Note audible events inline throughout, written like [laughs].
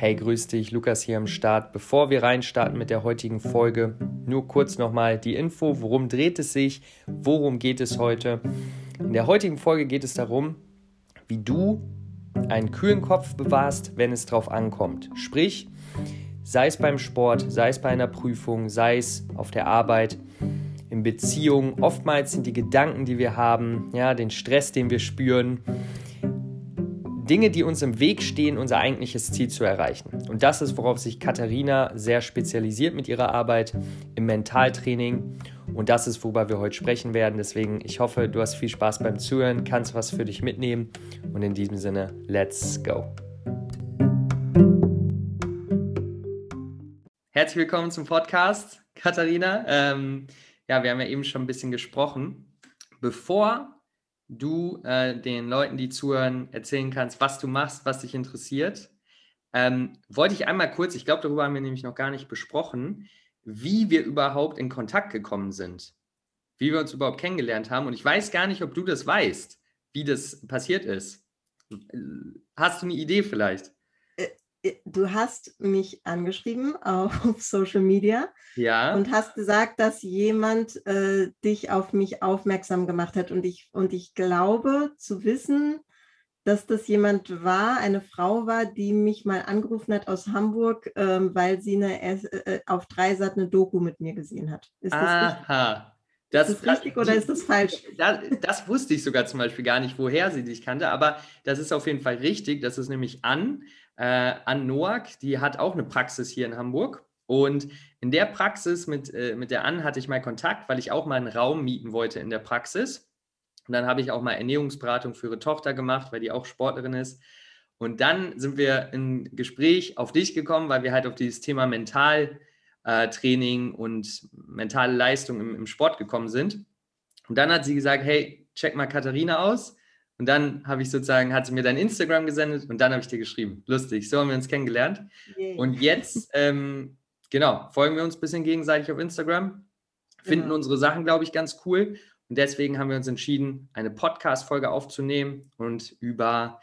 Hey, grüß dich, Lukas hier am Start. Bevor wir reinstarten mit der heutigen Folge, nur kurz nochmal die Info, worum dreht es sich, worum geht es heute. In der heutigen Folge geht es darum, wie du einen kühlen Kopf bewahrst, wenn es drauf ankommt. Sprich, sei es beim Sport, sei es bei einer Prüfung, sei es auf der Arbeit, in Beziehungen. Oftmals sind die Gedanken, die wir haben, ja, den Stress, den wir spüren, Dinge, die uns im Weg stehen, unser eigentliches Ziel zu erreichen. Und das ist, worauf sich Katharina sehr spezialisiert mit ihrer Arbeit im Mentaltraining. Und das ist, worüber wir heute sprechen werden. Deswegen, ich hoffe, du hast viel Spaß beim Zuhören, kannst was für dich mitnehmen. Und in diesem Sinne, let's go. Herzlich willkommen zum Podcast, Katharina. Ähm, ja, wir haben ja eben schon ein bisschen gesprochen. Bevor du äh, den Leuten, die zuhören, erzählen kannst, was du machst, was dich interessiert. Ähm, wollte ich einmal kurz, ich glaube, darüber haben wir nämlich noch gar nicht besprochen, wie wir überhaupt in Kontakt gekommen sind, wie wir uns überhaupt kennengelernt haben. Und ich weiß gar nicht, ob du das weißt, wie das passiert ist. Hast du eine Idee vielleicht? Äh, du hast mich angeschrieben [laughs] auf Social Media ja. und hast gesagt, dass jemand äh, dich auf mich aufmerksam gemacht hat. Und ich, und ich glaube zu wissen, dass das jemand war, eine Frau war, die mich mal angerufen hat aus Hamburg, ähm, weil sie eine, äh, auf Dreisat eine Doku mit mir gesehen hat. Ist das Aha. Richtig? Das, ist das richtig oder ist das falsch? [laughs] Das, das, wusste ich sogar zum Beispiel gar nicht, woher sie dich kannte, aber das ist auf jeden Fall richtig. Das ist nämlich Ann, äh, Ann Noack, die hat auch eine Praxis hier in Hamburg. Und in der Praxis mit, äh, mit der Ann hatte ich mal Kontakt, weil ich auch mal einen Raum mieten wollte in der Praxis. Und dann habe ich auch mal Ernährungsberatung für ihre Tochter gemacht, weil die auch Sportlerin ist. Und dann sind wir in Gespräch auf dich gekommen, weil wir halt auf dieses Thema Mental äh, und mentale Leistung im, im Sport gekommen sind. Und dann hat sie gesagt, hey, check mal Katharina aus. Und dann habe ich sozusagen, hat sie mir dein Instagram gesendet und dann habe ich dir geschrieben. Lustig, so haben wir uns kennengelernt. Yeah. Und jetzt, ähm, genau, folgen wir uns ein bisschen gegenseitig auf Instagram, finden genau. unsere Sachen, glaube ich, ganz cool. Und deswegen haben wir uns entschieden, eine Podcast-Folge aufzunehmen und über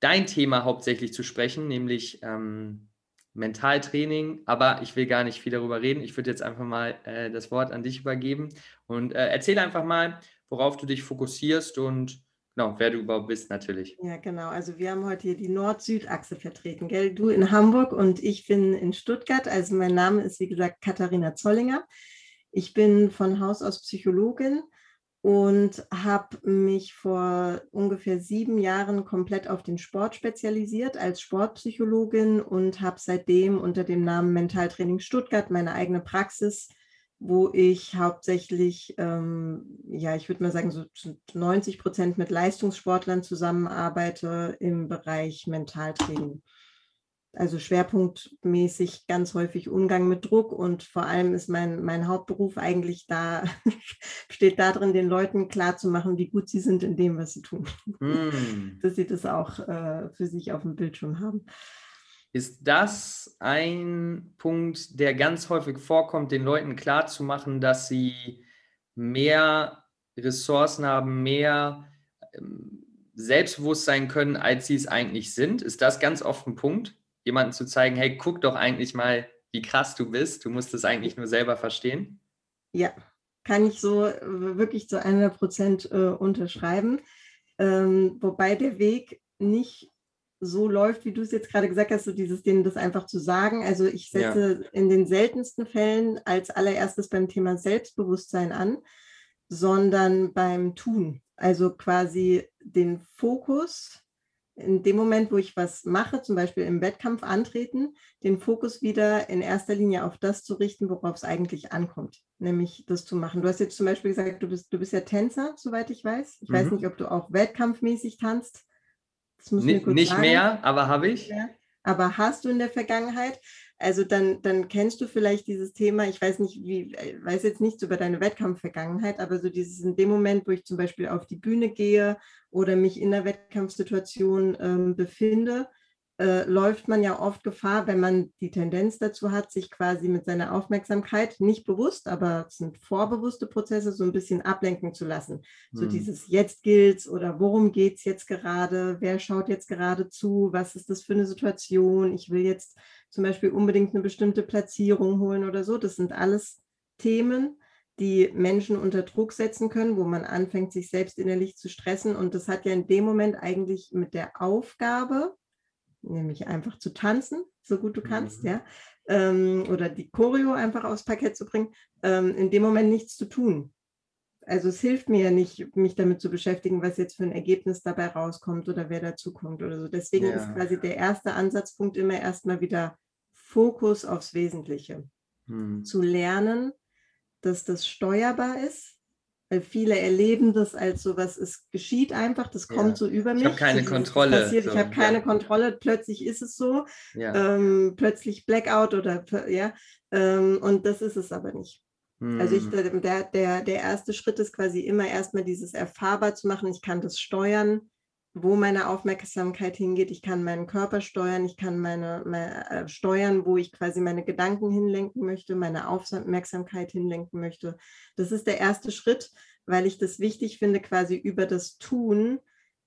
dein Thema hauptsächlich zu sprechen, nämlich ähm, Mentaltraining, aber ich will gar nicht viel darüber reden. Ich würde jetzt einfach mal äh, das Wort an dich übergeben und äh, erzähl einfach mal, worauf du dich fokussierst und genau, wer du überhaupt bist natürlich. Ja, genau. Also wir haben heute hier die Nord-Süd-Achse vertreten, gell? Du in Hamburg und ich bin in Stuttgart. Also mein Name ist, wie gesagt, Katharina Zollinger. Ich bin von Haus aus Psychologin und habe mich vor ungefähr sieben Jahren komplett auf den Sport spezialisiert als Sportpsychologin und habe seitdem unter dem Namen Mentaltraining Stuttgart meine eigene Praxis, wo ich hauptsächlich, ähm, ja, ich würde mal sagen, so 90 Prozent mit Leistungssportlern zusammenarbeite im Bereich Mentaltraining also schwerpunktmäßig ganz häufig Umgang mit Druck und vor allem ist mein, mein Hauptberuf eigentlich da, [laughs] steht darin, den Leuten klarzumachen, wie gut sie sind in dem, was sie tun. Mm. [laughs] Dass sie das auch äh, für sich auf dem Bildschirm haben. Ist das ein Punkt, der ganz häufig vorkommt, den Leuten klarzumachen, dass sie mehr Ressourcen haben, mehr ähm, Selbstbewusstsein können, als sie es eigentlich sind? Ist das ganz oft ein Punkt? jemanden zu zeigen, hey, guck doch eigentlich mal, wie krass du bist. Du musst es eigentlich nur selber verstehen. Ja, kann ich so äh, wirklich zu 100 Prozent äh, unterschreiben. Ähm, wobei der Weg nicht so läuft, wie du es jetzt gerade gesagt hast, so dieses denen das einfach zu sagen. Also ich setze ja. in den seltensten Fällen als allererstes beim Thema Selbstbewusstsein an, sondern beim Tun. Also quasi den Fokus in dem Moment, wo ich was mache, zum Beispiel im Wettkampf antreten, den Fokus wieder in erster Linie auf das zu richten, worauf es eigentlich ankommt, nämlich das zu machen. Du hast jetzt zum Beispiel gesagt, du bist, du bist ja Tänzer, soweit ich weiß. Ich mhm. weiß nicht, ob du auch wettkampfmäßig tanzt. Nicht, nicht mehr, aber habe ich. Ja. Aber hast du in der Vergangenheit? Also dann, dann kennst du vielleicht dieses Thema, ich weiß nicht, wie, äh, weiß jetzt nichts über deine Wettkampfvergangenheit, aber so dieses in dem Moment, wo ich zum Beispiel auf die Bühne gehe oder mich in der Wettkampfsituation ähm, befinde, äh, läuft man ja oft Gefahr, wenn man die Tendenz dazu hat, sich quasi mit seiner Aufmerksamkeit nicht bewusst, aber es sind vorbewusste Prozesse, so ein bisschen ablenken zu lassen. So mhm. dieses Jetzt gilt's oder worum geht es jetzt gerade, wer schaut jetzt gerade zu, was ist das für eine Situation, ich will jetzt zum Beispiel unbedingt eine bestimmte Platzierung holen oder so. Das sind alles Themen, die Menschen unter Druck setzen können, wo man anfängt, sich selbst innerlich zu stressen. Und das hat ja in dem Moment eigentlich mit der Aufgabe, nämlich einfach zu tanzen, so gut du kannst, mhm. ja, ähm, oder die Choreo einfach aufs Parkett zu bringen, ähm, in dem Moment nichts zu tun. Also es hilft mir ja nicht, mich damit zu beschäftigen, was jetzt für ein Ergebnis dabei rauskommt oder wer dazukommt oder so. Deswegen ja. ist quasi der erste Ansatzpunkt immer erstmal wieder Fokus aufs Wesentliche. Mhm. Zu lernen, dass das steuerbar ist, weil viele erleben das als so was, es geschieht einfach, das kommt ja. so über mich. Ich habe keine Kontrolle. So, ich habe keine ja. Kontrolle, plötzlich ist es so, ja. ähm, plötzlich Blackout oder ja, ähm, und das ist es aber nicht. Hm. Also ich, hm. der, der, der erste Schritt ist quasi immer erstmal dieses erfahrbar zu machen, ich kann das steuern, wo meine Aufmerksamkeit hingeht. Ich kann meinen Körper steuern, ich kann meine, meine äh, steuern, wo ich quasi meine Gedanken hinlenken möchte, meine Aufmerksamkeit hinlenken möchte. Das ist der erste Schritt, weil ich das wichtig finde, quasi über das Tun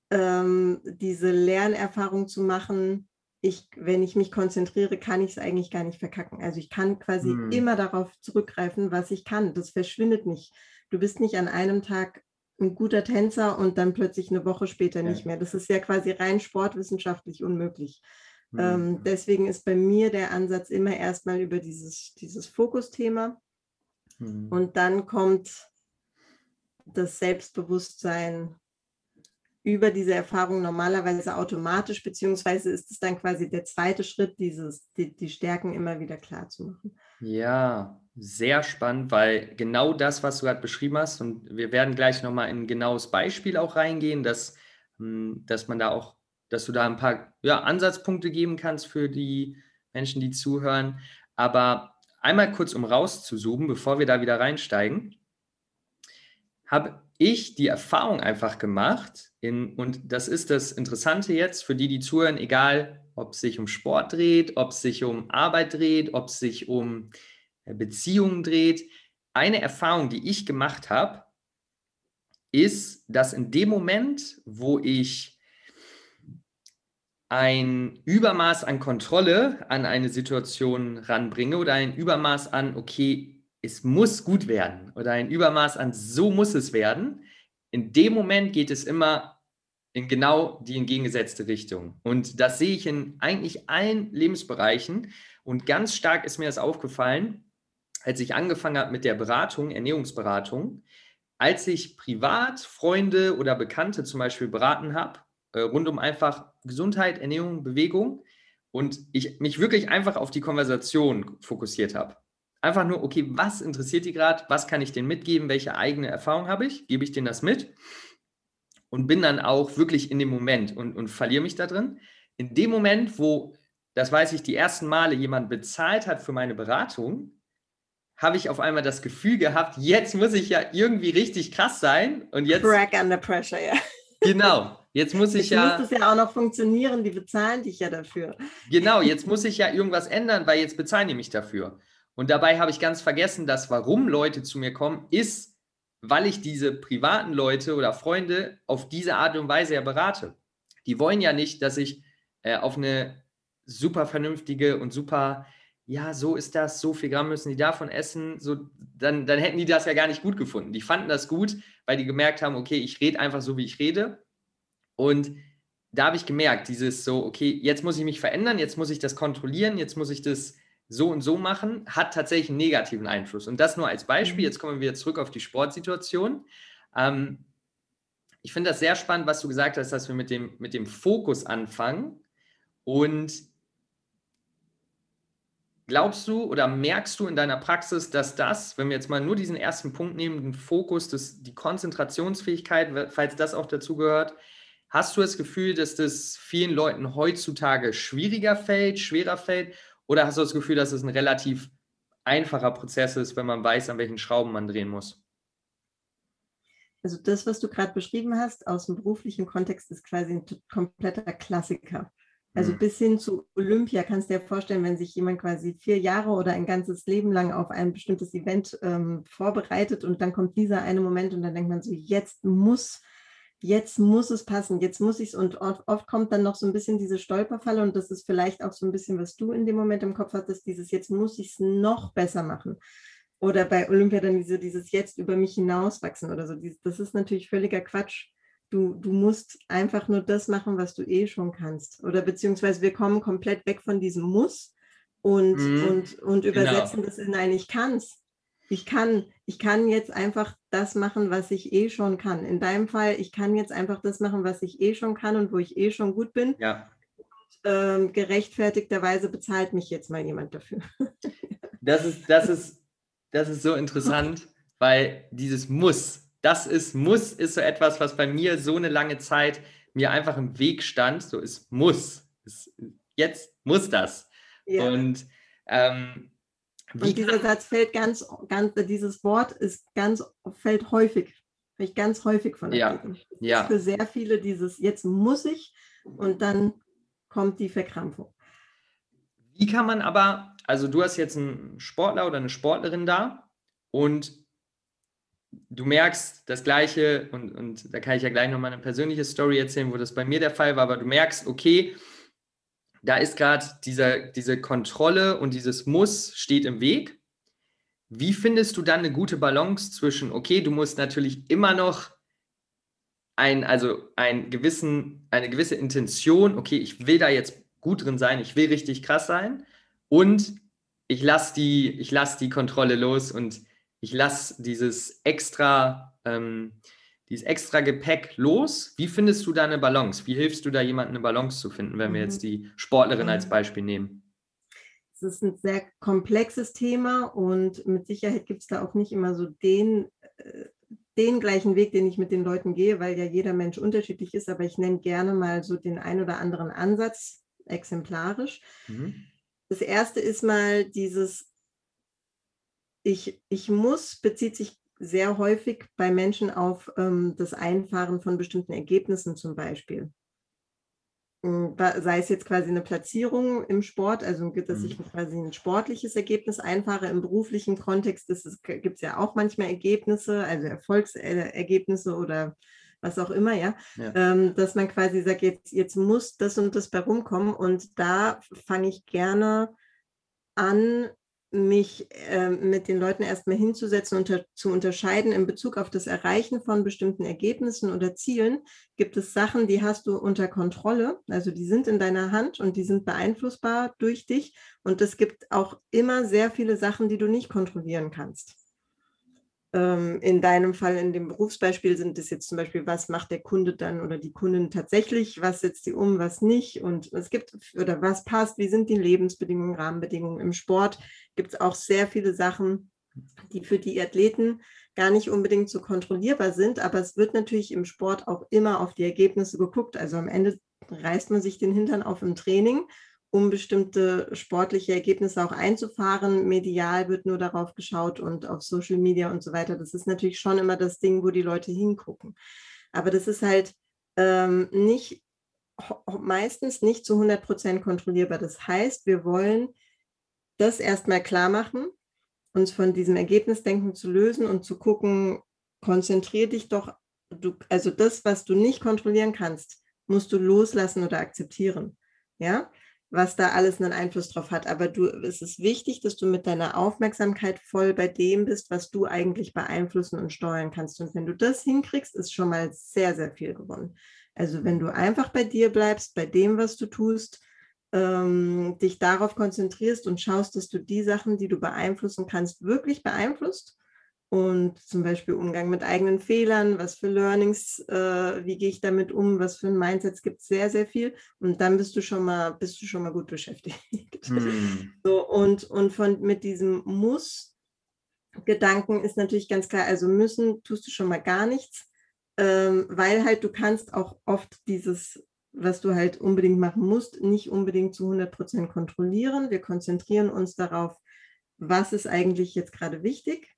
ähm, diese Lernerfahrung zu machen. Ich, wenn ich mich konzentriere, kann ich es eigentlich gar nicht verkacken. Also ich kann quasi hm. immer darauf zurückgreifen, was ich kann. Das verschwindet nicht. Du bist nicht an einem Tag ein guter Tänzer und dann plötzlich eine Woche später ja. nicht mehr. Das ist ja quasi rein sportwissenschaftlich unmöglich. Mhm. Ähm, deswegen ist bei mir der Ansatz immer erstmal über dieses, dieses Fokusthema mhm. und dann kommt das Selbstbewusstsein über diese Erfahrung normalerweise automatisch, beziehungsweise ist es dann quasi der zweite Schritt, dieses, die, die Stärken immer wieder klar zu machen. Ja, sehr spannend, weil genau das, was du gerade beschrieben hast, und wir werden gleich nochmal in ein genaues Beispiel auch reingehen, dass, hm, dass man da auch, dass du da ein paar ja, Ansatzpunkte geben kannst für die Menschen, die zuhören. Aber einmal kurz, um rauszuzoomen, bevor wir da wieder reinsteigen, habe ich die Erfahrung einfach gemacht, in, und das ist das Interessante jetzt für die, die zuhören, egal ob es sich um Sport dreht, ob es sich um Arbeit dreht, ob es sich um äh, Beziehungen dreht. Eine Erfahrung, die ich gemacht habe, ist, dass in dem Moment, wo ich ein Übermaß an Kontrolle an eine Situation ranbringe oder ein Übermaß an, okay, es muss gut werden oder ein Übermaß an, so muss es werden, in dem Moment geht es immer in genau die entgegengesetzte Richtung. Und das sehe ich in eigentlich allen Lebensbereichen. Und ganz stark ist mir das aufgefallen, als ich angefangen habe mit der Beratung, Ernährungsberatung, als ich privat Freunde oder Bekannte zum Beispiel beraten habe, äh, rund um einfach Gesundheit, Ernährung, Bewegung, und ich mich wirklich einfach auf die Konversation fokussiert habe. Einfach nur, okay, was interessiert die gerade? Was kann ich denen mitgeben? Welche eigene Erfahrung habe ich? Gebe ich denen das mit? und bin dann auch wirklich in dem Moment und, und verliere mich da drin. In dem Moment, wo, das weiß ich, die ersten Male jemand bezahlt hat für meine Beratung, habe ich auf einmal das Gefühl gehabt, jetzt muss ich ja irgendwie richtig krass sein und jetzt. Crack under pressure, ja. Genau. Jetzt muss ich jetzt ja. muss das ja auch noch funktionieren, die bezahlen dich ja dafür. Genau, jetzt muss ich ja irgendwas ändern, weil jetzt bezahlen die mich dafür. Und dabei habe ich ganz vergessen, dass warum Leute zu mir kommen, ist, weil ich diese privaten Leute oder Freunde auf diese Art und Weise ja berate. Die wollen ja nicht, dass ich äh, auf eine super vernünftige und super, ja, so ist das, so viel Gramm müssen die davon essen, so, dann, dann hätten die das ja gar nicht gut gefunden. Die fanden das gut, weil die gemerkt haben, okay, ich rede einfach so, wie ich rede. Und da habe ich gemerkt, dieses so, okay, jetzt muss ich mich verändern, jetzt muss ich das kontrollieren, jetzt muss ich das so und so machen, hat tatsächlich einen negativen Einfluss. Und das nur als Beispiel. Mhm. Jetzt kommen wir wieder zurück auf die Sportsituation. Ähm, ich finde das sehr spannend, was du gesagt hast, dass wir mit dem, mit dem Fokus anfangen. Und glaubst du oder merkst du in deiner Praxis, dass das, wenn wir jetzt mal nur diesen ersten Punkt nehmen, den Fokus, das, die Konzentrationsfähigkeit, falls das auch dazu gehört, hast du das Gefühl, dass das vielen Leuten heutzutage schwieriger fällt, schwerer fällt? Oder hast du das Gefühl, dass es ein relativ einfacher Prozess ist, wenn man weiß, an welchen Schrauben man drehen muss? Also das, was du gerade beschrieben hast aus dem beruflichen Kontext, ist quasi ein kompletter Klassiker. Also mhm. bis hin zu Olympia kannst du dir vorstellen, wenn sich jemand quasi vier Jahre oder ein ganzes Leben lang auf ein bestimmtes Event ähm, vorbereitet und dann kommt dieser eine Moment und dann denkt man so, jetzt muss, jetzt muss es passen, jetzt muss ich es und oft, oft, kommt dann noch so ein bisschen diese Stolperfalle und das ist vielleicht auch so ein bisschen, was du in dem Moment im Kopf hattest, dieses jetzt muss ich es noch besser machen. Oder bei Olympia dann diese, dieses jetzt über mich hinauswachsen oder so. Das ist natürlich völliger Quatsch Du, du musst einfach nur das machen, was du eh schon kannst. Oder beziehungsweise wir kommen komplett weg von diesem Muss und, mhm. und, und genau. übersetzen genau. das in ein Ich kann's. Ich kann, ich kann jetzt einfach das machen, was ich eh schon kann. In deinem Fall, ich kann jetzt einfach das machen, was ich eh schon kann und wo ich eh schon gut bin. Ja. Und, ähm, gerechtfertigterweise bezahlt mich jetzt mal jemand dafür. [laughs] das ist, das ist, das ist so interessant, weil dieses Muss, das ist, muss, ist so etwas, was bei mir so eine lange Zeit mir einfach im Weg stand. So, es muss. Es, jetzt muss das. Ja. Und, ähm, und dieser Satz fällt ganz, ganz, dieses Wort ist ganz, fällt häufig, fällt ganz häufig von ja. ja. Für sehr viele dieses, jetzt muss ich und dann kommt die Verkrampfung. Wie kann man aber, also du hast jetzt einen Sportler oder eine Sportlerin da und du merkst das Gleiche, und, und da kann ich ja gleich nochmal eine persönliche Story erzählen, wo das bei mir der Fall war, aber du merkst, okay, da ist gerade diese Kontrolle und dieses Muss steht im Weg. Wie findest du dann eine gute Balance zwischen, okay, du musst natürlich immer noch ein, also ein gewissen, eine gewisse Intention, okay, ich will da jetzt gut drin sein, ich will richtig krass sein und ich lasse die, lass die Kontrolle los und ich lasse dieses extra, ähm, dieses extra Gepäck los. Wie findest du da eine Balance? Wie hilfst du da jemandem eine Balance zu finden, wenn wir jetzt mhm. die Sportlerin als mhm. Beispiel nehmen? Es ist ein sehr komplexes Thema und mit Sicherheit gibt es da auch nicht immer so den, äh, den gleichen Weg, den ich mit den Leuten gehe, weil ja jeder Mensch unterschiedlich ist, aber ich nenne gerne mal so den ein oder anderen Ansatz exemplarisch. Mhm. Das erste ist mal dieses ich, ich muss bezieht sich sehr häufig bei Menschen auf ähm, das Einfahren von bestimmten Ergebnissen zum Beispiel. Hm, sei es jetzt quasi eine Platzierung im Sport, also dass ich mhm. quasi ein sportliches Ergebnis einfahre. Im beruflichen Kontext gibt es ja auch manchmal Ergebnisse, also Erfolgsergebnisse oder was auch immer, ja, ja. Ähm, dass man quasi sagt, jetzt, jetzt muss das und das bei rumkommen. Und da fange ich gerne an, mich äh, mit den Leuten erstmal hinzusetzen und zu unterscheiden in Bezug auf das Erreichen von bestimmten Ergebnissen oder Zielen, gibt es Sachen, die hast du unter Kontrolle, also die sind in deiner Hand und die sind beeinflussbar durch dich. Und es gibt auch immer sehr viele Sachen, die du nicht kontrollieren kannst. Ähm, in deinem Fall, in dem Berufsbeispiel, sind es jetzt zum Beispiel, was macht der Kunde dann oder die Kundin tatsächlich, was setzt sie um, was nicht und es gibt oder was passt, wie sind die Lebensbedingungen, Rahmenbedingungen. Im Sport gibt es auch sehr viele Sachen, die für die Athleten gar nicht unbedingt so kontrollierbar sind, aber es wird natürlich im Sport auch immer auf die Ergebnisse geguckt. Also am Ende reißt man sich den Hintern auf im Training um bestimmte sportliche Ergebnisse auch einzufahren. Medial wird nur darauf geschaut und auf Social Media und so weiter. Das ist natürlich schon immer das Ding, wo die Leute hingucken. Aber das ist halt ähm, nicht meistens nicht zu 100 Prozent kontrollierbar. Das heißt, wir wollen das erstmal klar machen, uns von diesem Ergebnisdenken zu lösen und zu gucken, konzentriere dich doch, du, also das, was du nicht kontrollieren kannst, musst du loslassen oder akzeptieren. Ja, was da alles einen Einfluss drauf hat. Aber du, es ist wichtig, dass du mit deiner Aufmerksamkeit voll bei dem bist, was du eigentlich beeinflussen und steuern kannst. Und wenn du das hinkriegst, ist schon mal sehr, sehr viel gewonnen. Also wenn du einfach bei dir bleibst, bei dem, was du tust, ähm, dich darauf konzentrierst und schaust, dass du die Sachen, die du beeinflussen kannst, wirklich beeinflusst und zum Beispiel Umgang mit eigenen Fehlern, was für Learnings, äh, wie gehe ich damit um, was für ein Mindset gibt es sehr, sehr viel. Und dann bist du schon mal, bist du schon mal gut beschäftigt. Mm. So, und, und von mit diesem Muss-Gedanken ist natürlich ganz klar, also müssen tust du schon mal gar nichts, ähm, weil halt du kannst auch oft dieses, was du halt unbedingt machen musst, nicht unbedingt zu 100 Prozent kontrollieren. Wir konzentrieren uns darauf, was ist eigentlich jetzt gerade wichtig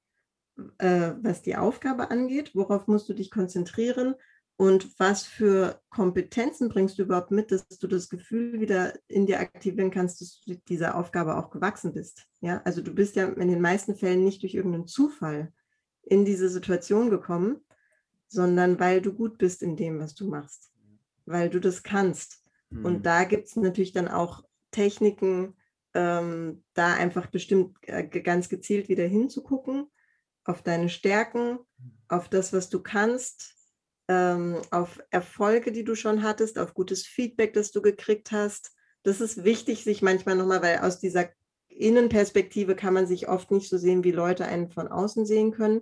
äh, was die Aufgabe angeht, worauf musst du dich konzentrieren und was für Kompetenzen bringst du überhaupt mit, dass du das Gefühl wieder in dir aktivieren kannst, dass du dieser Aufgabe auch gewachsen bist. Ja, also du bist ja in den meisten Fällen nicht durch irgendeinen Zufall in diese Situation gekommen, sondern weil du gut bist in dem, was du machst, weil du das kannst. Mhm. Und da gibt es natürlich dann auch Techniken, ähm, da einfach bestimmt äh, ganz gezielt wieder hinzugucken, auf deine Stärken, auf das, was du kannst, ähm, auf Erfolge, die du schon hattest, auf gutes Feedback, das du gekriegt hast. Das ist wichtig, sich manchmal nochmal, weil aus dieser Innenperspektive kann man sich oft nicht so sehen, wie Leute einen von außen sehen können.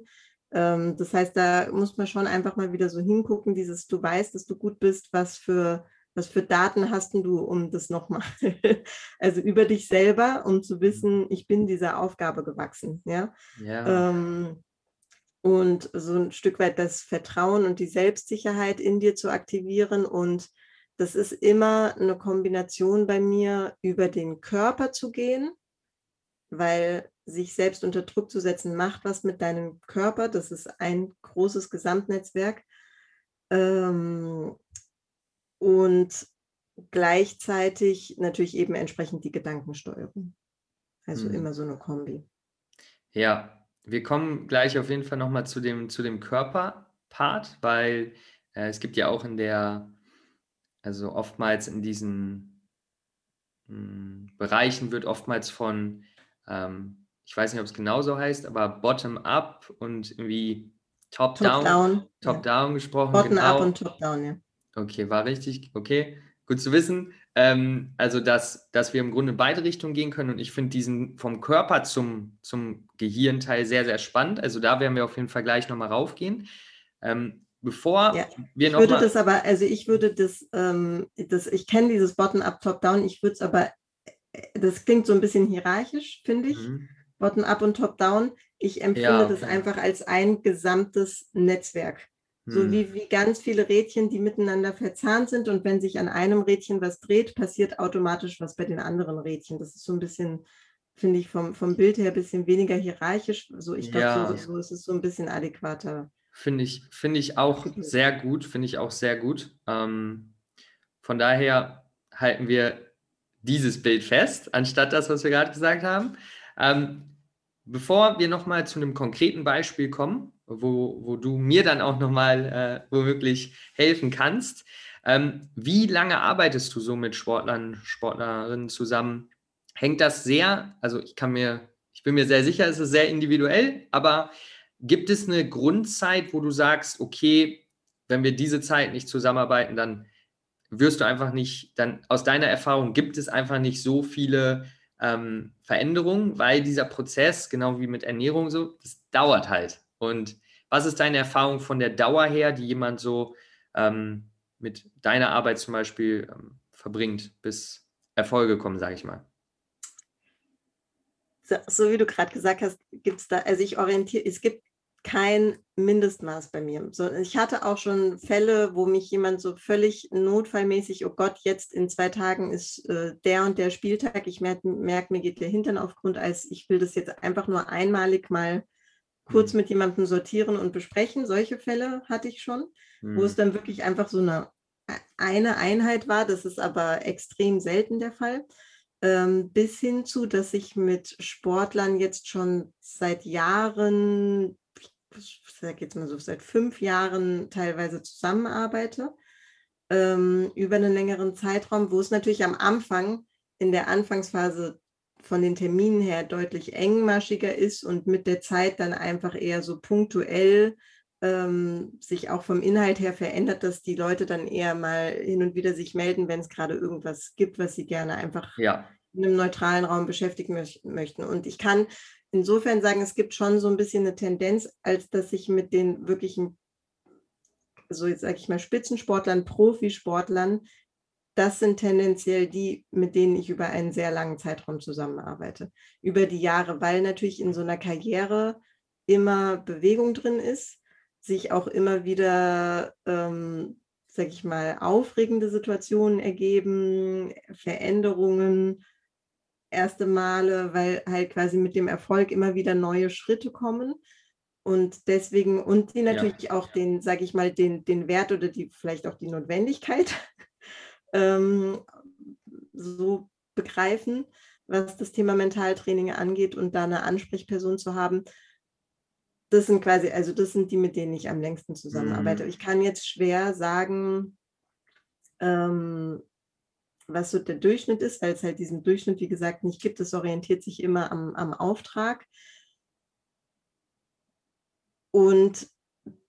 Ähm, das heißt, da muss man schon einfach mal wieder so hingucken, dieses, du weißt, dass du gut bist, was für, was für Daten hast du, um das nochmal, [laughs] also über dich selber, um zu wissen, ich bin dieser Aufgabe gewachsen. Ja. ja. Ähm, und so ein Stück weit das Vertrauen und die Selbstsicherheit in dir zu aktivieren. Und das ist immer eine Kombination bei mir, über den Körper zu gehen, weil sich selbst unter Druck zu setzen, macht was mit deinem Körper. Das ist ein großes Gesamtnetzwerk. Ähm, und gleichzeitig natürlich eben entsprechend die Gedankensteuerung. Also mhm. immer so eine Kombi. Ja, wir kommen gleich auf jeden Fall nochmal zu dem, zu dem Körperpart, weil äh, es gibt ja auch in der, also oftmals in diesen mh, hm, Bereichen wird oftmals von, ähm, ich weiß nicht, ob es genauso heißt, aber Bottom-up und irgendwie Top-down Top Top-down ja. gesprochen. Bottom-up genau. und Top-down, ja. Okay, war richtig, okay, gut zu wissen. Ähm, also, dass, dass wir im Grunde in beide Richtungen gehen können. Und ich finde diesen vom Körper zum, zum Gehirnteil sehr, sehr spannend. Also, da werden wir auf jeden Fall gleich nochmal raufgehen. Ähm, bevor ja, wir noch. Ich würde das aber, also ich würde das, ähm, das ich kenne dieses Bottom-up, Top-down, ich würde es aber, das klingt so ein bisschen hierarchisch, finde ich. Mhm. Bottom-up und Top-down. Ich empfinde ja, okay. das einfach als ein gesamtes Netzwerk. So hm. wie, wie ganz viele Rädchen, die miteinander verzahnt sind. Und wenn sich an einem Rädchen was dreht, passiert automatisch was bei den anderen Rädchen. Das ist so ein bisschen, finde ich, vom, vom Bild her ein bisschen weniger hierarchisch. So, ich glaube, ja. so, so ist es so ein bisschen adäquater. Finde ich, finde ich auch sehr gut, finde ich auch sehr gut. Ähm, von daher halten wir dieses Bild fest, anstatt das, was wir gerade gesagt haben. Ähm, bevor wir nochmal zu einem konkreten Beispiel kommen, wo, wo du mir dann auch nochmal äh, womöglich helfen kannst. Ähm, wie lange arbeitest du so mit Sportlern, Sportlerinnen zusammen? Hängt das sehr, also ich kann mir, ich bin mir sehr sicher, es ist sehr individuell, aber gibt es eine Grundzeit, wo du sagst, okay, wenn wir diese Zeit nicht zusammenarbeiten, dann wirst du einfach nicht, dann aus deiner Erfahrung gibt es einfach nicht so viele ähm, Veränderungen, weil dieser Prozess, genau wie mit Ernährung so, das dauert halt. Und was ist deine Erfahrung von der Dauer her, die jemand so ähm, mit deiner Arbeit zum Beispiel ähm, verbringt, bis Erfolge kommen, sage ich mal? So, so wie du gerade gesagt hast, gibt es da, also ich orientiere, es gibt kein Mindestmaß bei mir. So, ich hatte auch schon Fälle, wo mich jemand so völlig notfallmäßig, oh Gott, jetzt in zwei Tagen ist äh, der und der Spieltag, ich merke, merk, mir geht der Hintern auf Grund, als ich will das jetzt einfach nur einmalig mal kurz mhm. mit jemandem sortieren und besprechen. Solche Fälle hatte ich schon, mhm. wo es dann wirklich einfach so eine, eine Einheit war. Das ist aber extrem selten der Fall. Ähm, bis hin zu, dass ich mit Sportlern jetzt schon seit Jahren, ich sage jetzt mal so, seit fünf Jahren teilweise zusammenarbeite, ähm, über einen längeren Zeitraum, wo es natürlich am Anfang in der Anfangsphase von den Terminen her deutlich engmaschiger ist und mit der Zeit dann einfach eher so punktuell ähm, sich auch vom Inhalt her verändert, dass die Leute dann eher mal hin und wieder sich melden, wenn es gerade irgendwas gibt, was sie gerne einfach ja. in einem neutralen Raum beschäftigen mö möchten. Und ich kann insofern sagen, es gibt schon so ein bisschen eine Tendenz, als dass ich mit den wirklichen, so jetzt sage ich mal, Spitzensportlern, Profisportlern das sind tendenziell die, mit denen ich über einen sehr langen Zeitraum zusammenarbeite. Über die Jahre, weil natürlich in so einer Karriere immer Bewegung drin ist, sich auch immer wieder, ähm, sag ich mal, aufregende Situationen ergeben, Veränderungen, erste Male, weil halt quasi mit dem Erfolg immer wieder neue Schritte kommen. Und deswegen, und die natürlich ja. auch den, sage ich mal, den, den Wert oder die vielleicht auch die Notwendigkeit [laughs] ähm, so begreifen, was das Thema Mentaltraining angeht und da eine Ansprechperson zu haben. Das sind quasi, also das sind die, mit denen ich am längsten zusammenarbeite. Mhm. Ich kann jetzt schwer sagen, ähm, was so der Durchschnitt ist, weil es halt diesen Durchschnitt, wie gesagt, nicht gibt. Es orientiert sich immer am, am Auftrag und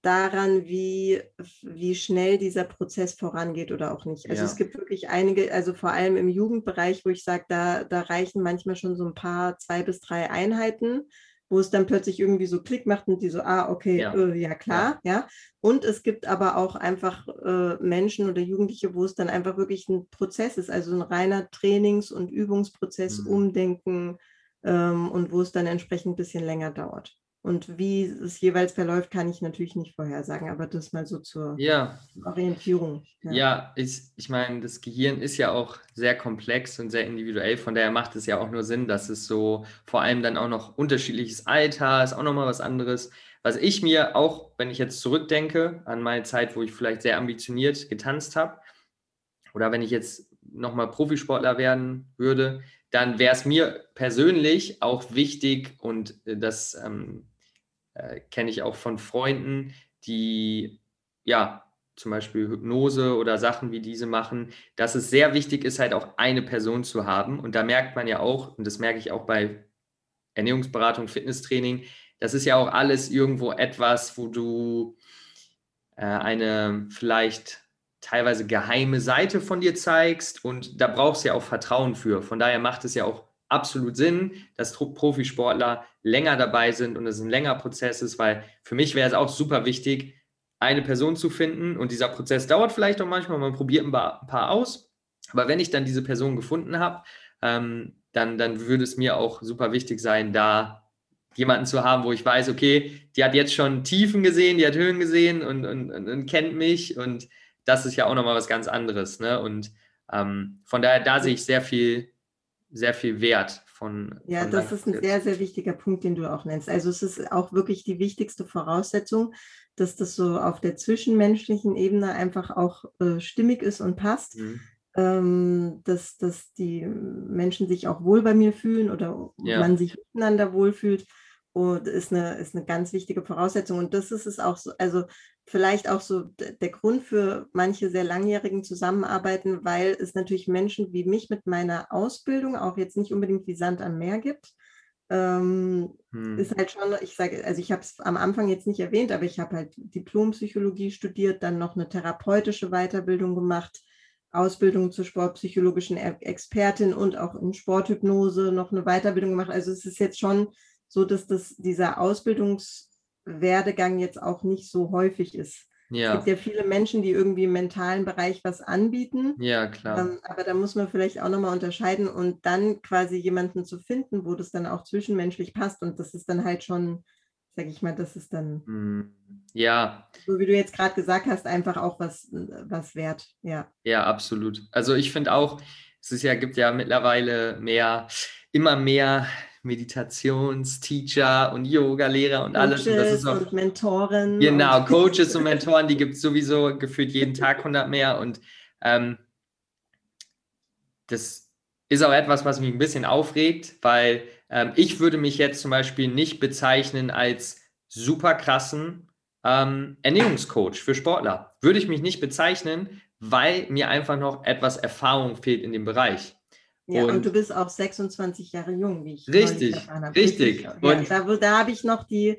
daran, wie, wie schnell dieser Prozess vorangeht oder auch nicht. Also ja. es gibt wirklich einige, also vor allem im Jugendbereich, wo ich sage, da, da reichen manchmal schon so ein paar, zwei bis drei Einheiten wo es dann plötzlich irgendwie so Klick macht und die so, ah, okay, ja, äh, ja klar, ja. ja. Und es gibt aber auch einfach äh, Menschen oder Jugendliche, wo es dann einfach wirklich ein Prozess ist, also ein reiner Trainings- und Übungsprozess, mhm. Umdenken ähm, und wo es dann entsprechend ein bisschen länger dauert. Und wie es jeweils verläuft, kann ich natürlich nicht vorhersagen, aber das mal so zur ja. Orientierung. Ja, ja ich, ich meine, das Gehirn ist ja auch sehr komplex und sehr individuell, von daher macht es ja auch nur Sinn, dass es so vor allem dann auch noch unterschiedliches Alter ist, auch nochmal was anderes. Was ich mir auch, wenn ich jetzt zurückdenke an meine Zeit, wo ich vielleicht sehr ambitioniert getanzt habe, oder wenn ich jetzt nochmal Profisportler werden würde, dann wäre es mir persönlich auch wichtig und äh, das ähm, äh, kenne ich auch von Freunden, die ja zum Beispiel Hypnose oder Sachen wie diese machen, dass es sehr wichtig ist, halt auch eine Person zu haben. Und da merkt man ja auch, und das merke ich auch bei Ernährungsberatung, Fitnesstraining, das ist ja auch alles irgendwo etwas, wo du äh, eine vielleicht teilweise geheime Seite von dir zeigst und da brauchst du ja auch Vertrauen für. Von daher macht es ja auch absolut Sinn, dass Profisportler länger dabei sind und es ein längerer Prozess ist, weil für mich wäre es auch super wichtig, eine Person zu finden und dieser Prozess dauert vielleicht auch manchmal, man probiert ein paar, aus, aber wenn ich dann diese Person gefunden habe, ähm, dann, dann würde es mir auch super wichtig sein, da jemanden zu haben, wo ich weiß, okay, die hat jetzt schon Tiefen gesehen, die hat Höhen gesehen und, und, und, und kennt mich und das ist ja auch nochmal was ganz anderes. Ne? Und ähm, von daher, da sehe ich sehr viel sehr viel wert von. Ja, von das ist ein sehr, sehr wichtiger Punkt, den du auch nennst. Also es ist auch wirklich die wichtigste Voraussetzung, dass das so auf der zwischenmenschlichen Ebene einfach auch äh, stimmig ist und passt. Mhm. Ähm, dass, dass die Menschen sich auch wohl bei mir fühlen oder ja. man sich miteinander wohlfühlt. Und ist eine, ist eine ganz wichtige Voraussetzung. Und das ist es auch so, also vielleicht auch so der Grund für manche sehr langjährigen Zusammenarbeiten, weil es natürlich Menschen wie mich mit meiner Ausbildung auch jetzt nicht unbedingt wie Sand am Meer gibt. Ähm, hm. Ist halt schon, ich sage, also ich habe es am Anfang jetzt nicht erwähnt, aber ich habe halt Diplompsychologie studiert, dann noch eine therapeutische Weiterbildung gemacht, Ausbildung zur sportpsychologischen Expertin und auch in Sporthypnose noch eine Weiterbildung gemacht. Also es ist jetzt schon so dass das, dieser Ausbildungswerdegang jetzt auch nicht so häufig ist. Ja. Es gibt ja viele Menschen, die irgendwie im mentalen Bereich was anbieten. Ja, klar. Ähm, aber da muss man vielleicht auch nochmal unterscheiden und dann quasi jemanden zu finden, wo das dann auch zwischenmenschlich passt. Und das ist dann halt schon, sag ich mal, das ist dann. Hm, ja. So wie du jetzt gerade gesagt hast, einfach auch was, was wert. Ja. Ja, absolut. Also ich finde auch, es ist ja, gibt ja mittlerweile mehr, immer mehr Meditationsteacher und Yoga-Lehrer und Coaches alles. Und, das ist auch, und Mentoren. Genau, und Coaches und [laughs] Mentoren, die gibt es sowieso gefühlt jeden Tag 100 mehr. Und ähm, das ist auch etwas, was mich ein bisschen aufregt, weil ähm, ich würde mich jetzt zum Beispiel nicht bezeichnen als super krassen ähm, Ernährungscoach für Sportler. Würde ich mich nicht bezeichnen, weil mir einfach noch etwas Erfahrung fehlt in dem Bereich. Ja, und, und, du bist auch 26 Jahre jung, wie ich Richtig, richtig. Ja, da, da habe ich noch die,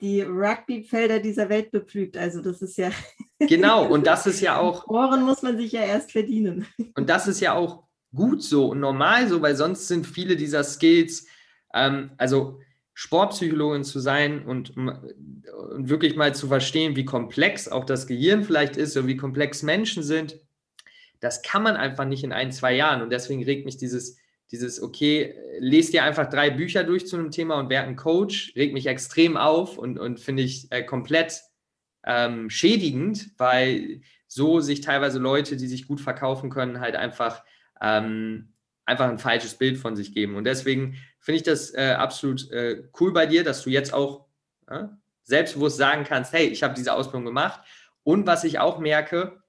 die Rugby-Felder dieser Welt bepflügt. Also das ist ja. [laughs] Genau, und das ist ja auch. Ohren muss man sich ja erst verdienen. [laughs] Und das ist ja auch gut so und normal so, weil sonst sind viele dieser Skills, ähm, also Sportpsychologin zu sein und, und wirklich mal zu verstehen, wie komplex auch das Gehirn vielleicht ist und wie komplex Menschen sind das kann man einfach nicht in ein, zwei Jahren. Und deswegen regt mich dieses, dieses, okay, lest dir einfach drei Bücher durch zu einem Thema und werde ein Coach, regt mich extrem auf und, und finde ich äh, komplett ähm, schädigend, weil so sich teilweise Leute, die sich gut verkaufen können, halt einfach, ähm, einfach ein falsches Bild von sich geben. Und deswegen finde ich das äh, absolut äh, cool bei dir, dass du jetzt auch, selbstbewusst sagen kannst, hey, ich habe diese Ausbildung gemacht. Und was ich auch merke,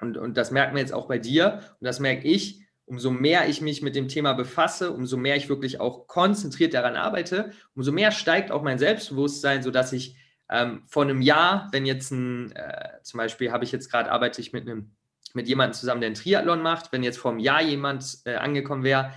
und, und das merkt man jetzt auch bei dir, und das merke ich, umso mehr ich mich mit dem Thema befasse, umso mehr ich wirklich auch konzentriert daran arbeite, umso mehr steigt auch mein Selbstbewusstsein, sodass ich ähm, vor einem Jahr, wenn jetzt ein, äh, zum Beispiel habe ich jetzt gerade, arbeite ich mit einem mit jemandem zusammen, der einen Triathlon macht, wenn jetzt vor einem Jahr jemand äh, angekommen wäre,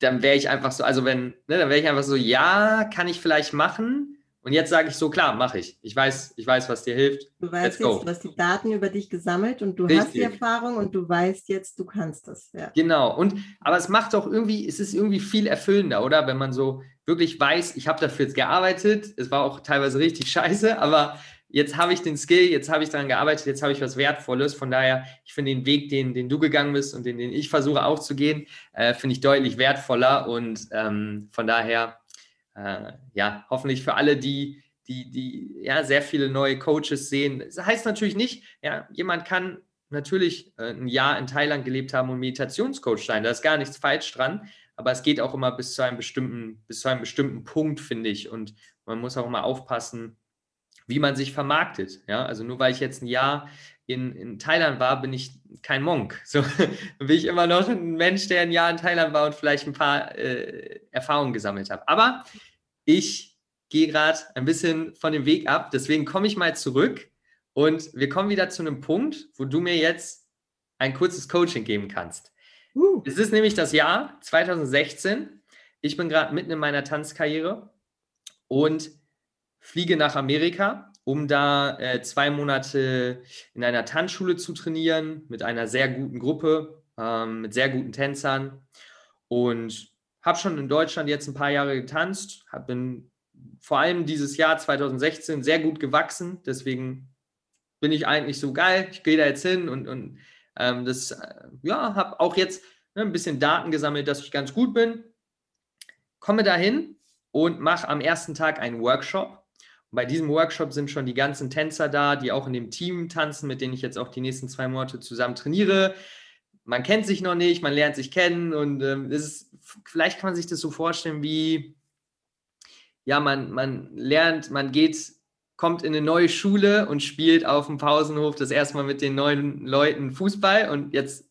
dann wäre ich einfach so, also wenn, ne, dann wäre ich einfach so, ja, kann ich vielleicht machen, und jetzt sage ich so, klar, mache ich. Ich weiß, ich weiß, was dir hilft. Du weißt jetzt, du hast die Daten über dich gesammelt und du Richtig. hast die Erfahrung und du weißt jetzt, du kannst das. Ja. Genau. Und aber es macht auch irgendwie, es ist irgendwie viel erfüllender, oder? Wenn man so wirklich weiß, ich habe dafür jetzt gearbeitet. Es war auch teilweise richtig scheiße, aber jetzt habe ich den Skill, jetzt habe ich daran gearbeitet, jetzt habe ich was Wertvolles. Von daher, ich finde den Weg, den, den du gegangen bist und den, den ich versuche auch zu gehen, äh, finde ich deutlich wertvoller. Und ähm, von daher äh, ja, hoffentlich für alle, die, die, die ja sehr viele neue Coaches sehen. Das heißt natürlich nicht, ja, jemand kann natürlich äh, ein Jahr in Thailand gelebt haben und Meditationscoach sein. Da ist gar nichts falsch dran. Aber es geht auch immer bis zu einem bestimmten, bis zu einem bestimmten Punkt, finde ich. Und man muss auch immer aufpassen, wie man sich vermarktet. Ja, also nur weil ich jetzt ein Jahr in, in Thailand war, bin ich kein Monk. [laughs] So bin ich immer noch ein Mensch, der ein Jahr in Thailand war und vielleicht ein paar äh, Erfahrungen gesammelt hat. Aber ich gehe gerade ein bisschen von dem Weg ab. Deswegen komme ich mal zurück und wir kommen wieder zu einem Punkt, wo du mir jetzt ein kurzes Coaching geben kannst. Uh. Es ist nämlich das Jahr 2016. Ich bin gerade mitten in meiner Tanzkarriere und fliege nach Amerika um da äh, zwei Monate in einer Tanzschule zu trainieren mit einer sehr guten Gruppe, ähm, mit sehr guten Tänzern. Und habe schon in Deutschland jetzt ein paar Jahre getanzt, bin vor allem dieses Jahr 2016 sehr gut gewachsen, deswegen bin ich eigentlich so geil, ich gehe da jetzt hin und, und ähm, das, äh, ja, habe auch jetzt ne, ein bisschen Daten gesammelt, dass ich ganz gut bin, komme dahin und mache am ersten Tag einen Workshop bei diesem Workshop sind schon die ganzen Tänzer da, die auch in dem Team tanzen, mit denen ich jetzt auch die nächsten zwei Monate zusammen trainiere. Man kennt sich noch nicht, man lernt sich kennen und ähm, ist, vielleicht kann man sich das so vorstellen wie, ja, man, man lernt, man geht, kommt in eine neue Schule und spielt auf dem Pausenhof das erste Mal mit den neuen Leuten Fußball und jetzt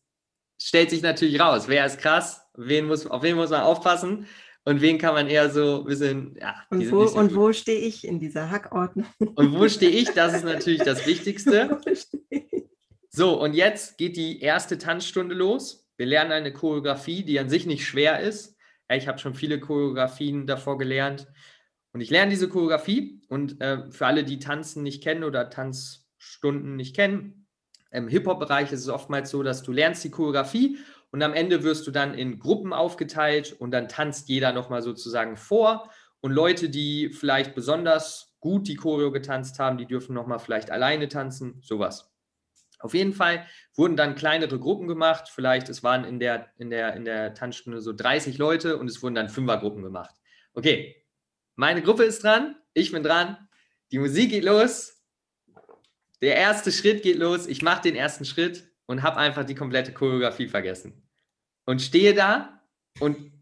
stellt sich natürlich raus, wer ist krass, wen muss, auf wen muss man aufpassen und wen kann man eher so ein bisschen, ja. Und wo, und wo stehe ich in dieser Hackordnung? Und wo stehe ich? Das ist natürlich das [laughs] Wichtigste. So, und jetzt geht die erste Tanzstunde los. Wir lernen eine Choreografie, die an sich nicht schwer ist. Ich habe schon viele Choreografien davor gelernt. Und ich lerne diese Choreografie. Und äh, für alle, die Tanzen nicht kennen oder Tanzstunden nicht kennen, im Hip-Hop-Bereich ist es oftmals so, dass du lernst die Choreografie und am Ende wirst du dann in Gruppen aufgeteilt und dann tanzt jeder nochmal sozusagen vor. Und Leute, die vielleicht besonders gut die Choreo getanzt haben, die dürfen nochmal vielleicht alleine tanzen, sowas. Auf jeden Fall wurden dann kleinere Gruppen gemacht. Vielleicht, es waren in der, in der, in der Tanzstunde so 30 Leute und es wurden dann Fünfergruppen gemacht. Okay, meine Gruppe ist dran, ich bin dran, die Musik geht los, der erste Schritt geht los, ich mache den ersten Schritt und habe einfach die komplette Choreografie vergessen und stehe da und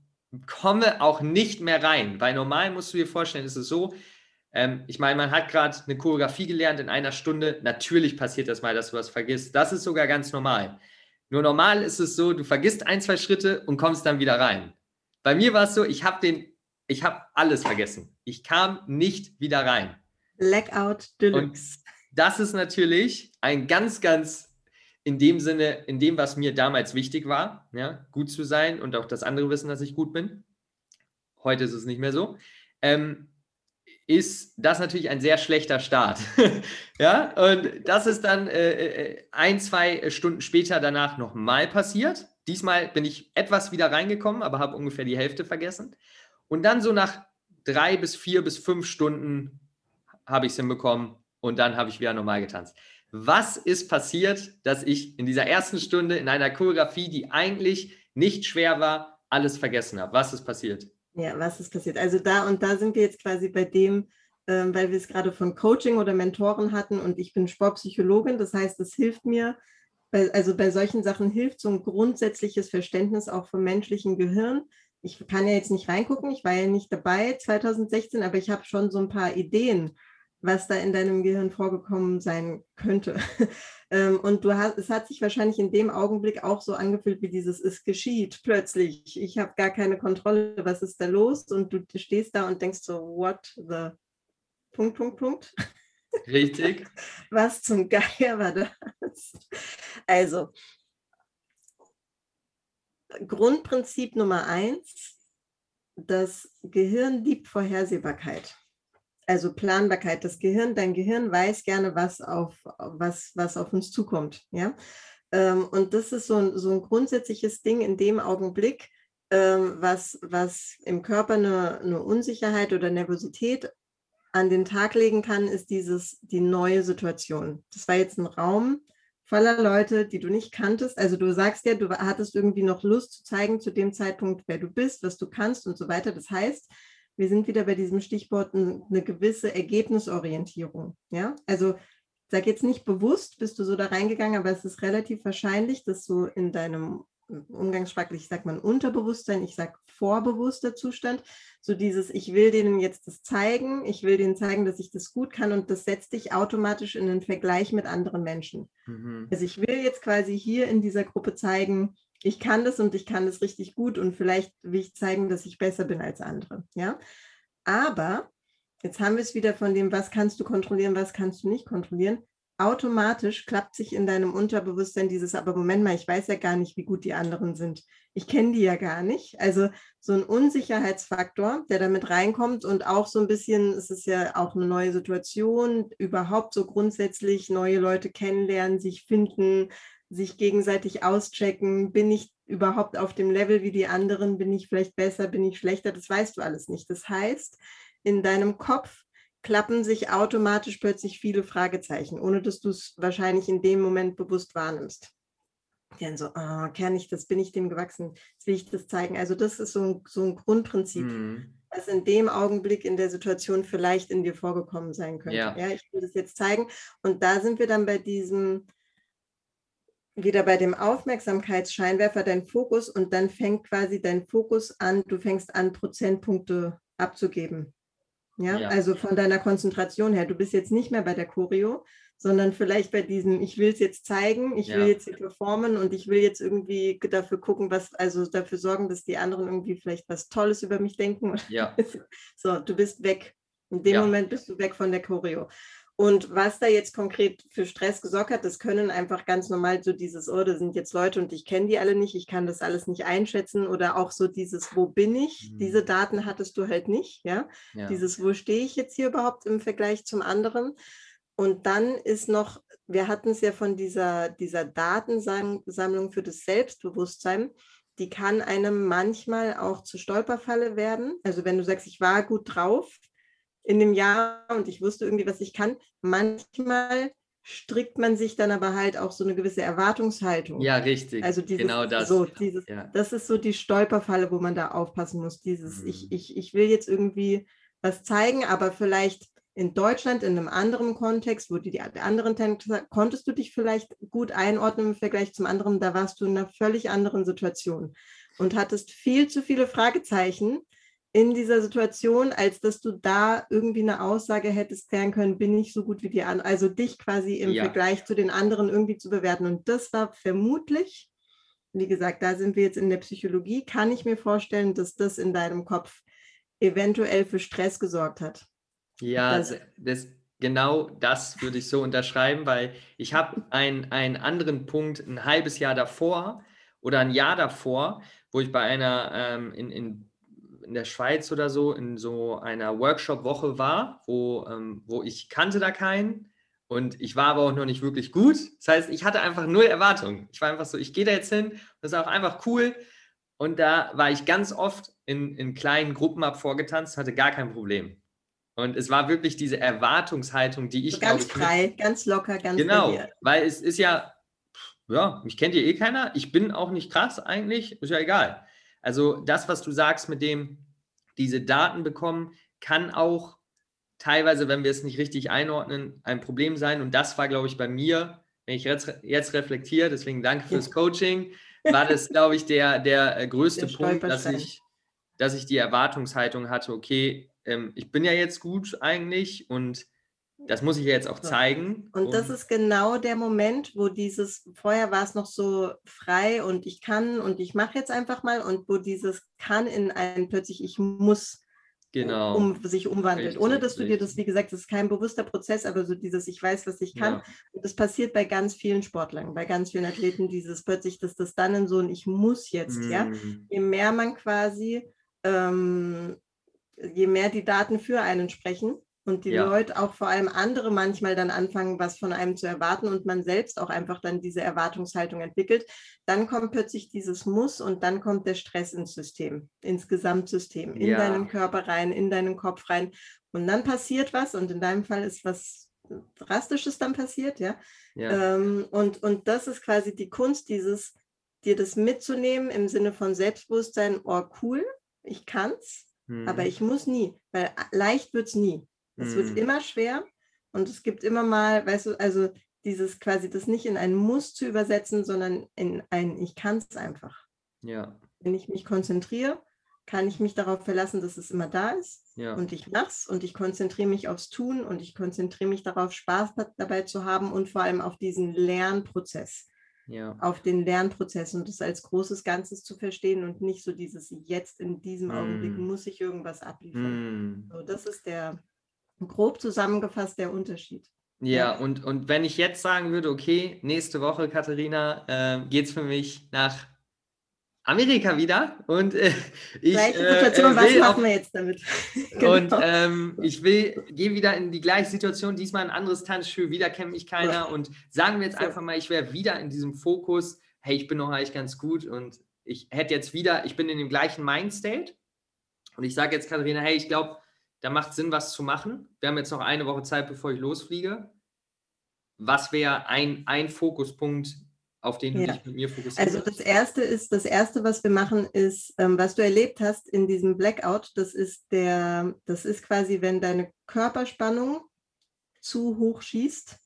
komme auch nicht mehr rein. Weil normal musst du dir vorstellen, ist es so, ähm, ich meine, man hat gerade eine Choreografie gelernt in einer Stunde. Natürlich passiert das mal, dass du was vergisst. Das ist sogar ganz normal. Nur normal ist es so, du vergisst ein, zwei Schritte und kommst dann wieder rein. Bei mir war es so, ich habe den, ich habe alles vergessen. Ich kam nicht wieder rein. Blackout Deluxe. Und das ist natürlich ein ganz, ganz in dem Sinne, in dem, was mir damals wichtig war, ja, gut zu sein und auch das andere wissen, dass ich gut bin. Heute ist es nicht mehr so. Ähm, ist das natürlich ein sehr schlechter Start. [laughs] ja, und das ist dann äh, äh, ein, zwei Stunden später danach nochmal passiert. Diesmal bin ich etwas wieder reingekommen, aber habe ungefähr die Hälfte vergessen. Und dann so nach drei bis vier bis fünf Stunden habe ich es hinbekommen und dann habe ich wieder normal getanzt. Was ist passiert, dass ich in dieser ersten Stunde in einer Choreografie, die eigentlich nicht schwer war, alles vergessen habe? Was ist passiert? Ja, was ist passiert? Also da und da sind wir jetzt quasi bei dem, ähm, weil wir es gerade von Coaching oder Mentoren hatten und ich bin Sportpsychologin, das heißt, es hilft mir, also bei solchen Sachen hilft so ein grundsätzliches Verständnis auch vom menschlichen Gehirn. Ich kann ja jetzt nicht reingucken, ich war ja nicht dabei 2016, aber ich habe schon so ein paar Ideen was da in deinem Gehirn vorgekommen sein könnte. [laughs] Ähm, und du hast, es hat sich wahrscheinlich in dem Augenblick auch so angefühlt wie dieses, es geschieht plötzlich. Ich habe gar keine Kontrolle, was ist da los? Und du stehst da und denkst so, what the Punkt, Punkt, Punkt. Richtig. [laughs] Was zum Geier war das? Also, Grundprinzip Nummer eins, das Gehirn liebt Vorhersehbarkeit also Planbarkeit. Das Gehirn, dein Gehirn weiß gerne, was auf, was, was auf uns zukommt. Ja? Ähm, und das ist so ein, so ein grundsätzliches Ding in dem Augenblick, ähm, was, was im Körper eine, eine Unsicherheit oder Nervosität an den Tag legen kann, ist dieses, die neue Situation. Das war jetzt ein Raum voller Leute, die du nicht kanntest. Also du sagst ja, du hattest irgendwie noch Lust zu zeigen zu dem Zeitpunkt, wer du bist, was du kannst und so weiter. Das heißt, wir sind wieder bei diesem Stichwort eine gewisse Ergebnisorientierung. Ja, also sag jetzt nicht bewusst, bist du so da reingegangen, aber es ist relativ wahrscheinlich, dass du in deinem umgangssprachlich sagt man Unterbewusstsein, ich sage vorbewusster Zustand, so dieses, ich will denen jetzt das zeigen, ich will denen zeigen, dass ich das gut kann und das setzt dich automatisch in den Vergleich mit anderen Menschen. Mhm. Also ich will jetzt quasi hier in dieser Gruppe zeigen, ich kann das und ich kann das richtig gut und vielleicht will ich zeigen, dass ich besser bin als andere. Ja, aber jetzt haben wir es wieder von dem, was kannst du kontrollieren, was kannst du nicht kontrollieren. Automatisch klappt sich in deinem Unterbewusstsein dieses, aber Moment mal, ich weiß ja gar nicht, wie gut die anderen sind. Ich kenne die ja gar nicht. Also so ein Unsicherheitsfaktor, der damit reinkommt und auch so ein bisschen, es ist ja auch eine neue Situation, überhaupt so grundsätzlich neue Leute kennenlernen, sich finden, sich gegenseitig auschecken, bin ich überhaupt auf dem Level wie die anderen, bin ich vielleicht besser, bin ich schlechter, das weißt du alles nicht. Das heißt, in deinem Kopf klappen sich automatisch plötzlich viele Fragezeichen, ohne dass du es wahrscheinlich in dem Moment bewusst wahrnimmst. Dann so, oh, kann ich das, bin ich dem gewachsen, jetzt will ich das zeigen. Also das ist so ein, so ein Grundprinzip, mhm. was in dem Augenblick in der Situation vielleicht in dir vorgekommen sein könnte. Ja. ja, ich will das jetzt zeigen. Und da sind wir dann bei diesem, wieder bei dem Aufmerksamkeitsscheinwerfer dein Fokus und dann fängt quasi dein Fokus an, du fängst an, Prozentpunkte abzugeben. Ja? ja? also von deiner Konzentration her. Du bist jetzt nicht mehr bei der Choreo, sondern vielleicht bei diesem, ich will es jetzt zeigen, ich ja. will jetzt hier performen und ich will jetzt irgendwie dafür gucken, was, also dafür sorgen, dass die anderen irgendwie vielleicht was Tolles über mich denken. Ja. [laughs] So, du bist weg. In dem ja. Moment bist du weg von der Choreo. Und was da jetzt konkret für Stress gesorgt hat, das können einfach ganz normal so dieses, oh, da sind jetzt Leute und ich kenne die alle nicht, ich kann das alles nicht einschätzen oder auch so dieses, wo bin ich? Mhm. Diese Daten hattest du halt nicht, ja? ja. Dieses, wo stehe ich jetzt hier überhaupt im Vergleich zum anderen? Und dann ist noch, wir hatten es ja von dieser, dieser Datensammlung für das Selbstbewusstsein, die kann einem manchmal auch zur Stolperfalle werden. Also wenn du sagst, ich war gut drauf, in dem Jahr und ich wusste irgendwie, was ich kann. Manchmal strickt man sich dann aber halt auch so eine gewisse Erwartungshaltung. Ja, richtig. Also dieses, genau das. So, dieses, ja. Das ist so die Stolperfalle, wo man da aufpassen muss. Dieses, mhm. ich, ich, ich will jetzt irgendwie was zeigen, aber vielleicht in Deutschland in einem anderen Kontext, wo die, die anderen konntest du dich vielleicht gut einordnen im Vergleich zum anderen, da warst du in einer völlig anderen Situation und hattest viel zu viele Fragezeichen, in dieser Situation, als dass du da irgendwie eine Aussage hättest klären können, bin ich so gut wie die anderen, also dich quasi im ja. Vergleich zu den anderen irgendwie zu bewerten. Und das war vermutlich, wie gesagt, da sind wir jetzt in der Psychologie, kann ich mir vorstellen, dass das in deinem Kopf eventuell für Stress gesorgt hat. Ja, das, das, genau das würde ich so unterschreiben, weil ich habe einen, einen anderen Punkt ein halbes Jahr davor oder ein Jahr davor, wo ich bei einer ähm, in, in in der Schweiz oder so in so einer Workshop-Woche war, wo, ähm, wo ich kannte da keinen und ich war aber auch noch nicht wirklich gut. Das heißt, ich hatte einfach null Erwartungen. Ich war einfach so, ich gehe da jetzt hin, das ist auch einfach cool. Und da war ich ganz oft in, in kleinen Gruppen ab vorgetanzt, hatte gar kein Problem. Und es war wirklich diese Erwartungshaltung, die ich. So ganz ich, frei, ganz locker, ganz Genau, weil es ist ja, ja, mich kennt ja eh keiner. Ich bin auch nicht krass eigentlich, ist ja egal. Also das, was du sagst mit dem, diese Daten bekommen, kann auch teilweise, wenn wir es nicht richtig einordnen, ein Problem sein. Und das war, glaube ich, bei mir, wenn ich jetzt, jetzt reflektiere, deswegen danke fürs Coaching, war das, glaube ich, der, der äh, größte der Punkt, dass ich, dass ich die Erwartungshaltung hatte, okay, ähm, ich bin ja jetzt gut eigentlich und das muss ich jetzt auch zeigen. Und das ist genau der Moment, wo dieses, vorher war es noch so frei und ich kann und ich mache jetzt einfach mal und wo dieses kann in ein plötzlich ich muss genau. um, sich umwandelt. Richtig, Ohne dass du dir das, wie gesagt, das ist kein bewusster Prozess, aber so dieses ich weiß, was ich kann. Ja. Und das passiert bei ganz vielen Sportlern, bei ganz vielen Athleten, dieses plötzlich, dass das dann in so ein ich muss jetzt, ja. Mm, Je mehr man quasi, ähm, je mehr die Daten für einen sprechen und die Ja. Leute, auch vor allem andere manchmal dann anfangen, was von einem zu erwarten und man selbst auch einfach dann diese Erwartungshaltung entwickelt, dann kommt plötzlich dieses Muss und dann kommt der Stress ins System, ins Gesamtsystem, in Ja. deinen Körper rein, in deinen Kopf rein. Und dann passiert was und in deinem Fall ist was Drastisches dann passiert, ja. ja. Ähm, und, und das ist quasi die Kunst, dieses, dir das mitzunehmen im Sinne von Selbstbewusstsein, oh cool, ich kann's, aber Mm, ich muss nie, weil leicht wird's nie. Es wird Mm. immer schwer und es gibt immer mal, weißt du, also dieses quasi das nicht in ein Muss zu übersetzen, sondern in ein Ich kann's einfach. ja, Wenn ich mich konzentriere, kann ich mich darauf verlassen, dass es immer da ist ja. und ich mach's und ich konzentriere mich aufs Tun und ich konzentriere mich darauf, Spaß da- dabei zu haben und vor allem auf diesen Lernprozess, ja. auf den Lernprozess und das als großes Ganzes zu verstehen und nicht so dieses jetzt in diesem Augenblick Mm. muss ich irgendwas abliefern. Mm. So, das ist der grob zusammengefasst der Unterschied. Ja, und, und wenn ich jetzt sagen würde, okay, nächste Woche, Katharina, äh, geht es für mich nach Amerika wieder und äh, [laughs] ich Gleiche äh, Situation, äh, was machen wir jetzt damit? [laughs] und Genau. ähm, ich will, gehe wieder in die gleiche Situation, diesmal ein anderes Tanzschuh, wieder kennt mich keiner und sagen wir jetzt So. einfach mal, ich wäre wieder in diesem Fokus, hey, ich bin noch eigentlich ganz gut und ich hätte jetzt wieder, ich bin in dem gleichen Mindstate und ich sage jetzt Katharina, hey, ich glaube, da macht Sinn, was zu machen. Wir haben jetzt noch eine Woche Zeit, bevor ich losfliege. Was wäre ein, ein Fokuspunkt, auf den du Ja. dich mit mir fokussierst? Also das erste ist, das erste, was wir machen, ist, ähm, was du erlebt hast in diesem Blackout, das ist der, das ist quasi, wenn deine Körperspannung zu hoch schießt.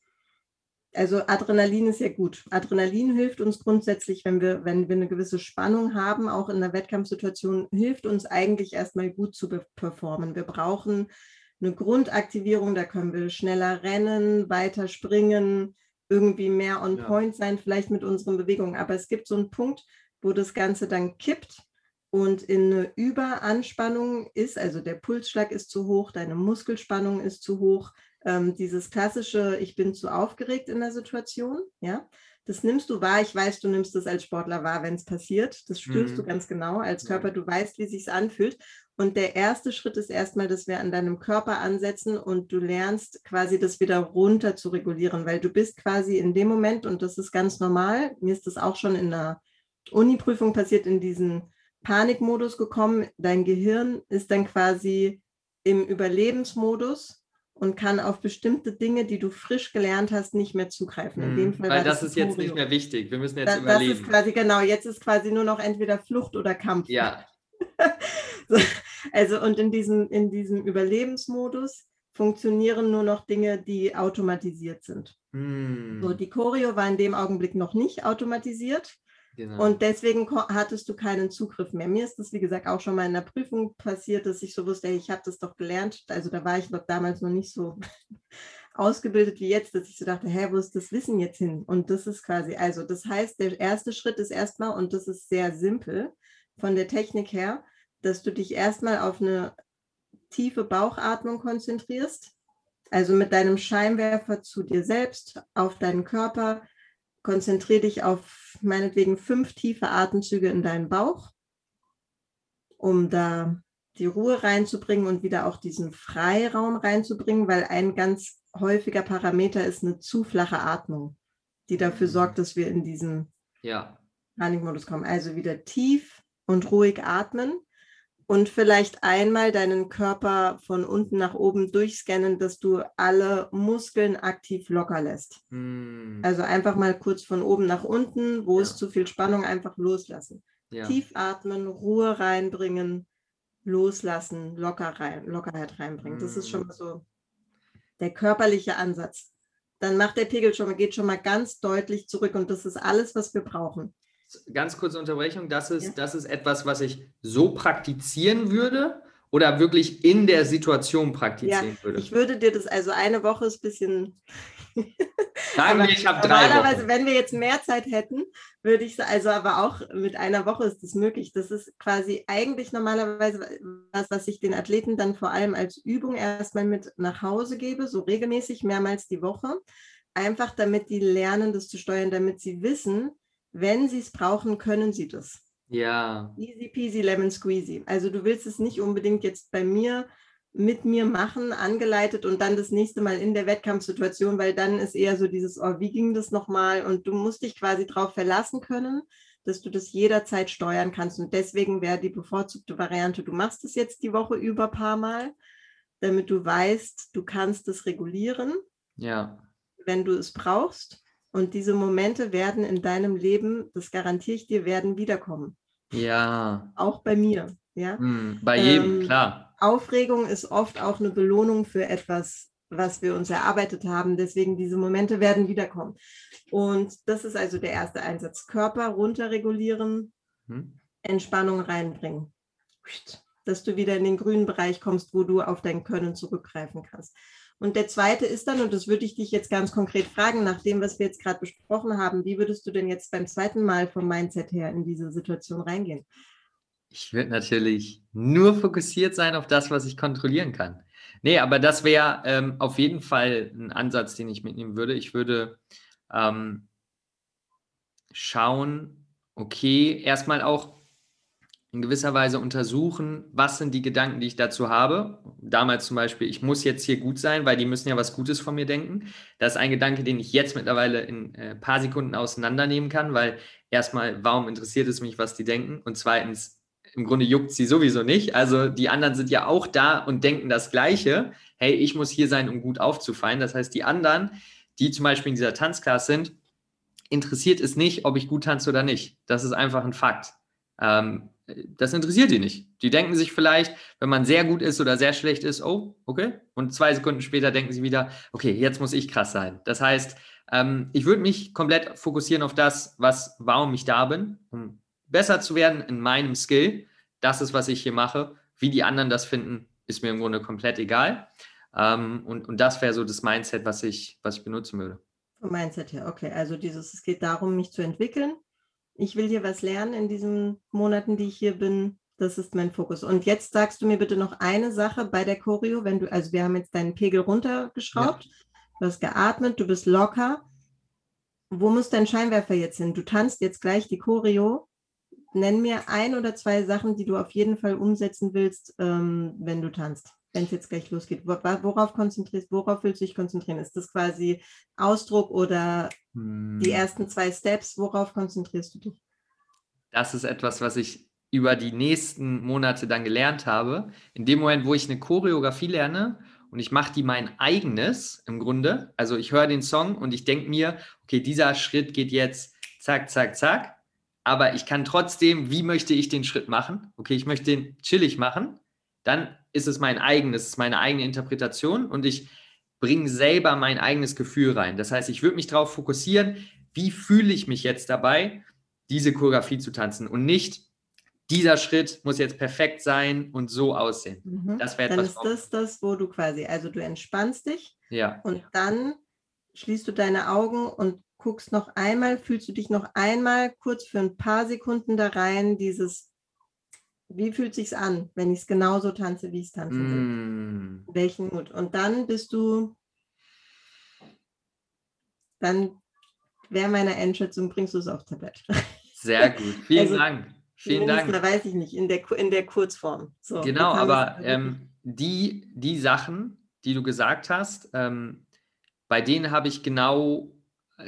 Also Adrenalin ist ja gut. Adrenalin hilft uns grundsätzlich, wenn wir, wenn wir eine gewisse Spannung haben, auch in der Wettkampfsituation, hilft uns eigentlich erstmal gut zu performen. Wir brauchen eine Grundaktivierung, da können wir schneller rennen, weiter springen, irgendwie mehr on Ja. point sein, vielleicht mit unseren Bewegungen. Aber es gibt so einen Punkt, wo das Ganze dann kippt und in eine Überanspannung ist, also der Pulsschlag ist zu hoch, deine Muskelspannung ist zu hoch, ähm, dieses klassische, ich bin zu aufgeregt in der Situation, ja, das nimmst du wahr. Ich weiß, du nimmst das als Sportler wahr, wenn es passiert. Das spürst du Mhm. ganz genau als. Körper. Du weißt, wie sich anfühlt. Und der erste Schritt ist erstmal, dass wir an deinem Körper ansetzen und du lernst quasi das wieder runter zu regulieren, weil du bist quasi in dem Moment, und das ist ganz normal, mir ist das auch schon in der Uni-Prüfung passiert, in diesen Panikmodus gekommen. Dein Gehirn ist dann quasi im Überlebensmodus und kann auf bestimmte Dinge, die du frisch gelernt hast, nicht mehr zugreifen. In dem Mhm, Fall Weil war das ist jetzt nicht mehr wichtig. Wir müssen jetzt Da, das überleben. ist quasi genau, jetzt ist quasi nur noch entweder Flucht oder Kampf. ja, [laughs] So, Also und in diesem, in diesem Überlebensmodus funktionieren nur noch Dinge, die automatisiert sind. Hm, So, die Choreo war in dem Augenblick noch nicht automatisiert genau. und deswegen hattest du keinen Zugriff mehr. Mir ist das, wie gesagt, auch schon mal in der Prüfung passiert, dass ich so wusste, ich habe das doch gelernt. Also da war ich noch damals noch nicht so [laughs] ausgebildet wie jetzt, dass ich so dachte, hä, wo ist das Wissen jetzt hin? Und das ist quasi, also das heißt, der erste Schritt ist erstmal, und das ist sehr simpel von der Technik her, dass du dich erstmal auf eine tiefe Bauchatmung konzentrierst, also mit deinem Scheinwerfer zu dir selbst, auf deinen Körper, konzentriere dich auf meinetwegen fünf tiefe Atemzüge in deinen Bauch, um da die Ruhe reinzubringen und wieder auch diesen Freiraum reinzubringen, weil ein ganz häufiger Parameter ist eine zu flache Atmung, die dafür Mhm. sorgt, dass wir in diesen ja, Panikmodus kommen. Also wieder tief und ruhig atmen und vielleicht einmal deinen Körper von unten nach oben durchscannen, dass du alle Muskeln aktiv locker lässt. hm, Also einfach mal kurz von oben nach unten, wo Ja. ist zu viel Spannung, einfach loslassen. ja. Tief atmen, Ruhe reinbringen, loslassen, locker rein, Lockerheit reinbringen. Das ist schon Mm. mal so der körperliche Ansatz. Dann macht der Pegel schon mal, geht schon mal ganz deutlich zurück und das ist alles, was wir brauchen. Ganz kurze Unterbrechung. Das ist, Ja. das ist etwas, was ich so praktizieren würde. oder wirklich in der Situation praktizieren ja, würde? Ich würde dir das, also eine Woche ist ein bisschen. [laughs] Sagen wir, ich habe drei Normalerweise, Wochen. wenn wir jetzt mehr Zeit hätten, würde ich also aber auch mit einer Woche ist das möglich. Das ist quasi eigentlich normalerweise was, was ich den Athleten dann vor allem als Übung erstmal mit nach Hause gebe, so regelmäßig mehrmals die Woche. Einfach damit die lernen, das zu steuern, damit sie wissen, wenn sie es brauchen, können sie das. Ja. Easy peasy lemon squeezy. Also du willst es nicht unbedingt jetzt bei mir mit mir machen, angeleitet und dann das nächste Mal in der Wettkampfsituation, weil dann ist eher so dieses, oh, wie ging das nochmal? Und du musst dich quasi darauf verlassen können, dass du das jederzeit steuern kannst. Und deswegen wäre die bevorzugte Variante, du machst es jetzt die Woche über ein paar Mal, damit du weißt, du kannst es regulieren, Ja. wenn du es brauchst. Und diese Momente werden in deinem Leben, das garantiere ich dir, werden wiederkommen. Ja. Auch bei mir. Ja? Hm, bei jedem, Ähm, klar. Aufregung ist oft auch eine Belohnung für etwas, was wir uns erarbeitet haben. Deswegen diese Momente werden wiederkommen. Und das ist also der erste Einsatz. Körper runterregulieren, Hm? Entspannung reinbringen. Dass du wieder in den grünen Bereich kommst, wo du auf dein Können zurückgreifen kannst. Und der zweite ist dann, und das würde ich dich jetzt ganz konkret fragen, nach dem, was wir jetzt gerade besprochen haben, wie würdest du denn jetzt beim zweiten Mal vom Mindset her in diese Situation reingehen? Ich würde natürlich nur fokussiert sein auf das, was ich kontrollieren kann. Nee, aber das wäre ähm, auf jeden Fall ein Ansatz, den ich mitnehmen würde. Ich würde ähm, schauen, okay, erstmal auch in gewisser Weise untersuchen, was sind die Gedanken, die ich dazu habe. Damals zum Beispiel, ich muss jetzt hier gut sein, weil die müssen ja was Gutes von mir denken. Das ist ein Gedanke, den ich jetzt mittlerweile in ein äh, paar Sekunden auseinandernehmen kann, weil erstmal, warum interessiert es mich, was die denken? Und zweitens, im Grunde juckt sie sowieso nicht. Also die anderen sind ja auch da und denken das Gleiche. Hey, ich muss hier sein, um gut aufzufallen. Das heißt, die anderen, die zum Beispiel in dieser Tanzklasse sind, interessiert es nicht, ob ich gut tanze oder nicht. Das ist einfach ein Fakt. Ähm, das interessiert die nicht. Die denken sich vielleicht, wenn man sehr gut ist oder sehr schlecht ist, oh, okay. Und zwei Sekunden später denken sie wieder, okay, jetzt muss ich krass sein. Das heißt, ähm, ich würde mich komplett fokussieren auf das, was, warum ich da bin, um besser zu werden in meinem Skill. Das ist, was ich hier mache. Wie die anderen das finden, ist mir im Grunde komplett egal. Ähm, und, und das wäre so das Mindset, was ich, was ich benutzen würde. Mindset her, okay. Also dieses, es geht darum, mich zu entwickeln. Ich will hier was lernen in diesen Monaten, die ich hier bin. Das ist mein Fokus. Und jetzt sagst du mir bitte noch eine Sache bei der Choreo, wenn du, also wir haben jetzt deinen Pegel runtergeschraubt, ja. du hast geatmet, du bist locker. Wo muss dein Scheinwerfer jetzt hin? Du tanzt jetzt gleich die Choreo. Nenn mir ein oder zwei Sachen, die du auf jeden Fall umsetzen willst, ähm, wenn du tanzt wenn es jetzt gleich losgeht? Worauf konzentrierst, worauf willst du dich konzentrieren? Ist das quasi Ausdruck oder hm. die ersten zwei Steps? Worauf konzentrierst du dich? Das ist etwas, was ich über die nächsten Monate dann gelernt habe. In dem Moment, wo ich eine Choreografie lerne und ich mache die mein eigenes im Grunde, also ich höre den Song und ich denke mir, okay, dieser Schritt geht jetzt zack, zack, zack, aber ich kann trotzdem, wie möchte ich den Schritt machen? Okay, ich möchte den chillig machen, dann ist es mein eigenes, es ist meine eigene Interpretation und ich bringe selber mein eigenes Gefühl rein. Das heißt, ich würde mich darauf fokussieren, wie fühle ich mich jetzt dabei, diese Choreografie zu tanzen und nicht, dieser Schritt muss jetzt perfekt sein und so aussehen. Mhm. Das wäre etwas. Dann ist das das, wo du quasi, also du entspannst dich ja. und dann schließt du deine Augen und guckst noch einmal, fühlst du dich noch einmal kurz für ein paar Sekunden da rein, dieses wie fühlt sich's an, wenn ich es genauso tanze, wie ich es tanzen will? Mm. Welchen Mut? Und dann bist du, dann wäre meine Einschätzung, bringst du es aufs Tablett. Sehr gut. [laughs] Vielen also, Dank. Vielen Dank. Da weiß ich nicht, in der, in der Kurzform. So, genau, aber ähm, die, die Sachen, die du gesagt hast, ähm, bei denen habe ich genau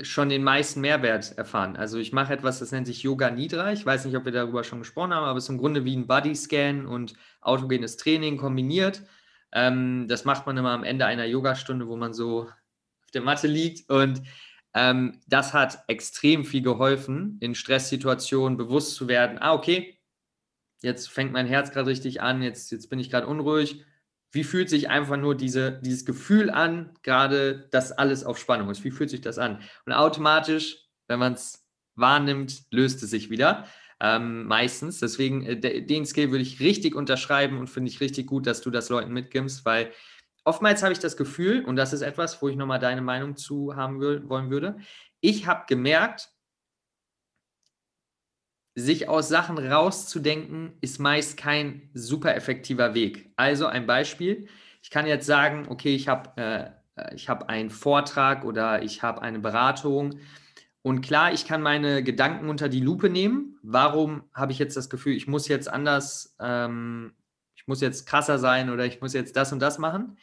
schon den meisten Mehrwert erfahren. Also ich mache etwas, das nennt sich Yoga Nidra. Ich weiß nicht, ob wir darüber schon gesprochen haben, aber es ist im Grunde wie ein Bodyscan und autogenes Training kombiniert. Ähm, das macht man immer am Ende einer Yogastunde, wo man so auf der Matte liegt und ähm, das hat extrem viel geholfen, in Stresssituationen bewusst zu werden, ah, okay, jetzt fängt mein Herz gerade richtig an, jetzt, jetzt bin ich gerade unruhig, wie fühlt sich einfach nur diese, dieses Gefühl an, gerade, dass alles auf Spannung ist? Wie fühlt sich das an? Und automatisch, wenn man es wahrnimmt, löst es sich wieder. ähm, meistens. Deswegen, äh, den Skill würde ich richtig unterschreiben und finde ich richtig gut, dass du das Leuten mitgibst, weil oftmals habe ich das Gefühl, und das ist etwas, wo ich nochmal deine Meinung zu haben will, wollen würde, ich habe gemerkt, sich aus Sachen rauszudenken, ist meist kein super effektiver Weg. Also ein Beispiel. Ich kann jetzt sagen, okay, ich habe äh, hab einen Vortrag oder ich habe eine Beratung. Und klar, ich kann meine Gedanken unter die Lupe nehmen. Warum habe ich jetzt das Gefühl, ich muss jetzt anders, ähm, ich muss jetzt krasser sein oder ich muss jetzt das und das machen?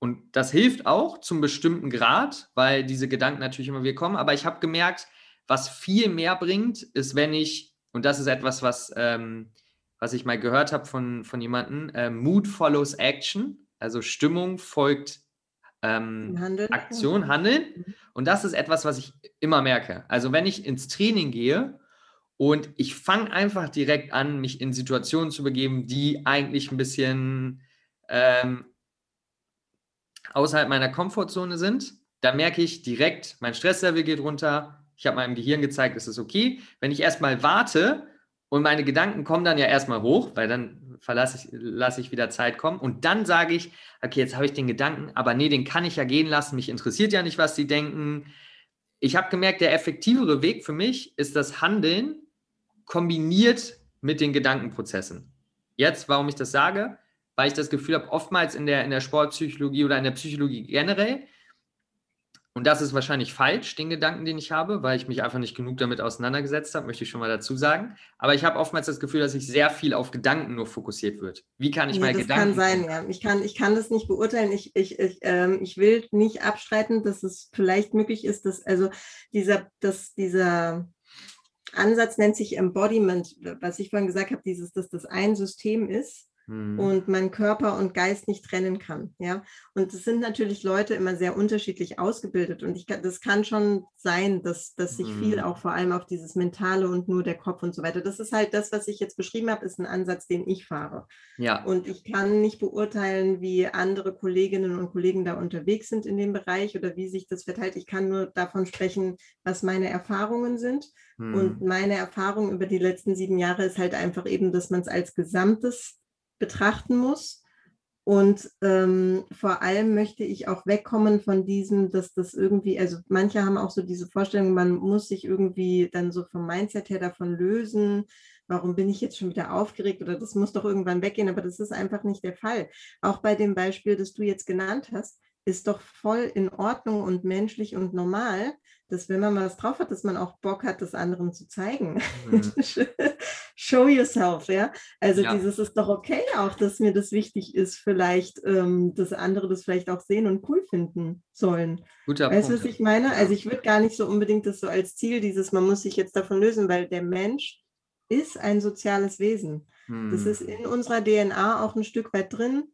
Und das hilft auch zum bestimmten Grad, weil diese Gedanken natürlich immer wieder kommen. Aber ich habe gemerkt, was viel mehr bringt, ist, wenn ich, und das ist etwas, was, ähm, was ich mal gehört habe von, von jemandem, äh, Mood follows Action, also Stimmung folgt ähm, Handeln. Aktion, Handeln. Mhm. Und das ist etwas, was ich immer merke. Also wenn ich ins Training gehe und ich fange einfach direkt an, mich in Situationen zu begeben, die eigentlich ein bisschen ähm, außerhalb meiner Komfortzone sind, da merke ich direkt, mein Stresslevel geht runter. Ich habe meinem Gehirn gezeigt, es ist okay. Wenn ich erstmal warte und meine Gedanken kommen dann ja erstmal hoch, weil dann verlasse ich, lasse ich wieder Zeit kommen und dann sage ich, okay, jetzt habe ich den Gedanken, aber nee, den kann ich ja gehen lassen. Mich interessiert ja nicht, was sie denken. Ich habe gemerkt, der effektivere Weg für mich ist das Handeln kombiniert mit den Gedankenprozessen. Jetzt, warum ich das sage, weil ich das Gefühl habe, oftmals in der, in der Sportpsychologie oder in der Psychologie generell, und das ist wahrscheinlich falsch, den Gedanken, den ich habe, weil ich mich einfach nicht genug damit auseinandergesetzt habe, möchte ich schon mal dazu sagen. Aber ich habe oftmals das Gefühl, dass sich sehr viel auf Gedanken nur fokussiert wird. Wie kann ich ja, meine das Gedanken. Das kann sein, ja. Ich kann, ich kann das nicht beurteilen. Ich, ich, ich, ähm, ich will nicht abstreiten, dass es vielleicht möglich ist, dass also dieser, dass dieser Ansatz nennt sich Embodiment, was ich vorhin gesagt habe, dieses, dass das ein System ist Mhm. und man Körper und Geist nicht trennen kann. Ja, und es sind natürlich Leute immer sehr unterschiedlich ausgebildet und ich das kann schon sein, dass, dass sich viel mhm. auch vor allem auf dieses Mentale und nur der Kopf und so weiter. Das ist halt das, was ich jetzt beschrieben habe, ist ein Ansatz, den ich fahre. Ja. Und ich kann nicht beurteilen, wie andere Kolleginnen und Kollegen da unterwegs sind in dem Bereich oder wie sich das verteilt. Ich kann nur davon sprechen, was meine Erfahrungen sind. Mhm. Und meine Erfahrung über die letzten sieben Jahre ist halt einfach eben, dass man es als Gesamtes betrachten muss. Und ähm, vor allem möchte ich auch wegkommen von diesem, dass das irgendwie, also manche haben auch so diese Vorstellung, man muss sich irgendwie dann so vom Mindset her davon lösen. Warum bin ich jetzt schon wieder aufgeregt oder das muss doch irgendwann weggehen, aber das ist einfach nicht der Fall. Auch bei dem Beispiel, das du jetzt genannt hast, ist doch voll in Ordnung und menschlich und normal, dass wenn man was drauf hat, dass man auch Bock hat, das anderen zu zeigen. Mhm. [laughs] Show yourself, ja. Also ja. dieses ist doch okay auch, dass mir das wichtig ist, vielleicht, ähm, dass andere das vielleicht auch sehen und cool finden sollen. Guter weißt du, was ich meine? Also ich würde gar nicht so unbedingt das so als Ziel, dieses, man muss sich jetzt davon lösen, weil der Mensch ist ein soziales Wesen. Mhm. Das ist in unserer DNA auch ein Stück weit drin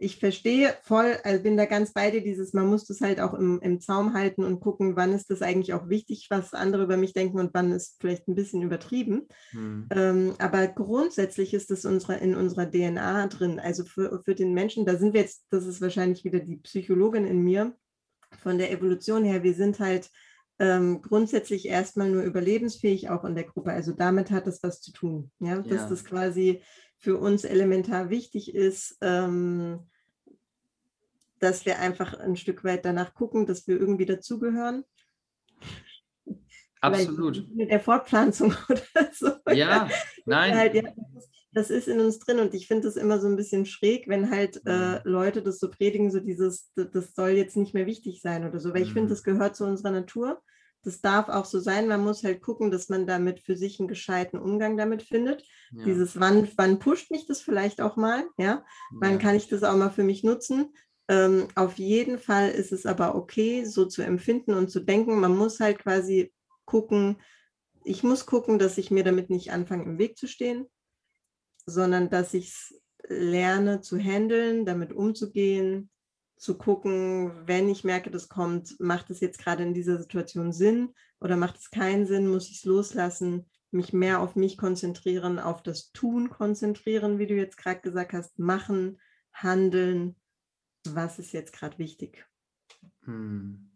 ich verstehe voll, also bin da ganz bei dir, dieses, man muss das halt auch im, im Zaum halten und gucken, wann ist das eigentlich auch wichtig, was andere über mich denken und wann ist vielleicht ein bisschen übertrieben. Hm. Ähm, aber grundsätzlich ist das unsere, in unserer DNA drin. Also für, für den Menschen, da sind wir jetzt, das ist wahrscheinlich wieder die Psychologin in mir, von der Evolution her, wir sind halt ähm, grundsätzlich erstmal nur überlebensfähig, auch in der Gruppe. Also damit hat das was zu tun. Ja, dass ja. das quasi für uns elementar wichtig ist, ähm, dass wir einfach ein Stück weit danach gucken, dass wir irgendwie dazugehören. Absolut. Mit der Fortpflanzung [laughs] oder so. Ja, nein. Halt, ja, das ist in uns drin und ich finde es immer so ein bisschen schräg, wenn halt äh, mhm. Leute das so predigen, so dieses, das soll jetzt nicht mehr wichtig sein oder so, weil ich finde, mhm. das gehört zu unserer Natur das darf auch so sein. Man muss halt gucken, dass man damit für sich einen gescheiten Umgang damit findet. Ja. Dieses, wann, wann pusht mich das vielleicht auch mal? Ja, wann ja. kann ich das auch mal für mich nutzen? Ähm, auf jeden Fall ist es aber okay, so zu empfinden und zu denken. Man muss halt quasi gucken, ich muss gucken, dass ich mir damit nicht anfange, im Weg zu stehen, sondern dass ich es lerne zu handeln, damit umzugehen, zu gucken, wenn ich merke, das kommt, macht es jetzt gerade in dieser Situation Sinn oder macht es keinen Sinn, muss ich es loslassen, mich mehr auf mich konzentrieren, auf das Tun konzentrieren, wie du jetzt gerade gesagt hast, machen, handeln, was ist jetzt gerade wichtig. Hm.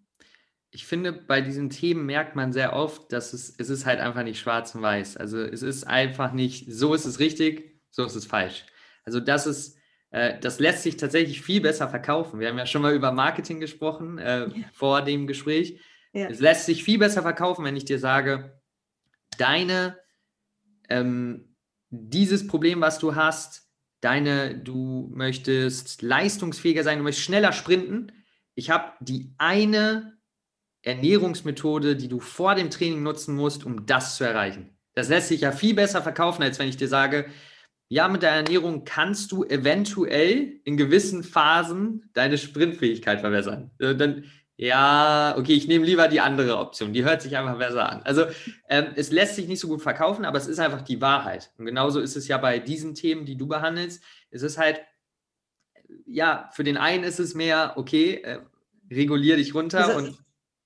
ich finde, bei diesen Themen merkt man sehr oft, dass es, es ist halt einfach nicht schwarz und weiß. Also es ist einfach nicht, so ist es richtig, so ist es falsch. Also das ist, äh, das lässt sich tatsächlich viel besser verkaufen. Wir haben ja schon mal über Marketing gesprochen äh, ja. vor dem Gespräch. Ja. Es lässt sich viel besser verkaufen, wenn ich dir sage, deine, ähm, dieses Problem, was du hast, deine, du möchtest leistungsfähiger sein, du möchtest schneller sprinten. Ich habe die eine Ernährungsmethode, die du vor dem Training nutzen musst, um das zu erreichen. Das lässt sich ja viel besser verkaufen, als wenn ich dir sage, ja, mit der Ernährung kannst du eventuell in gewissen Phasen deine Sprintfähigkeit verbessern. Äh, dann, ja, okay, ich nehme lieber die andere Option. Die hört sich einfach besser an. Also ähm, es lässt sich nicht so gut verkaufen, aber es ist einfach die Wahrheit. Und genauso ist es ja bei diesen Themen, die du behandelst. Es ist halt, ja, für den einen ist es mehr, okay, äh, regulier dich runter also, und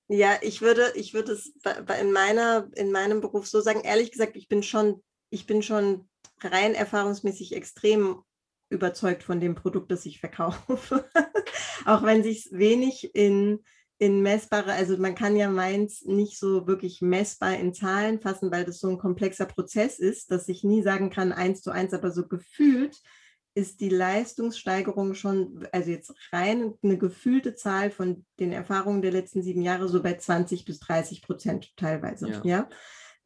ja, ich würde, ich würde es in, meiner, in meinem Beruf so sagen, ehrlich gesagt, ich bin schon, ich bin schon rein erfahrungsmäßig extrem überzeugt von dem Produkt, das ich verkaufe. [laughs] Auch wenn sich es wenig in, in messbare, also man kann ja meins nicht so wirklich messbar in Zahlen fassen, weil das so ein komplexer Prozess ist, dass ich nie sagen kann, eins zu eins, aber so gefühlt ist die Leistungssteigerung schon, also jetzt rein eine gefühlte Zahl von den Erfahrungen der letzten sieben Jahre, so bei 20 bis 30 Prozent teilweise. Ja. ja?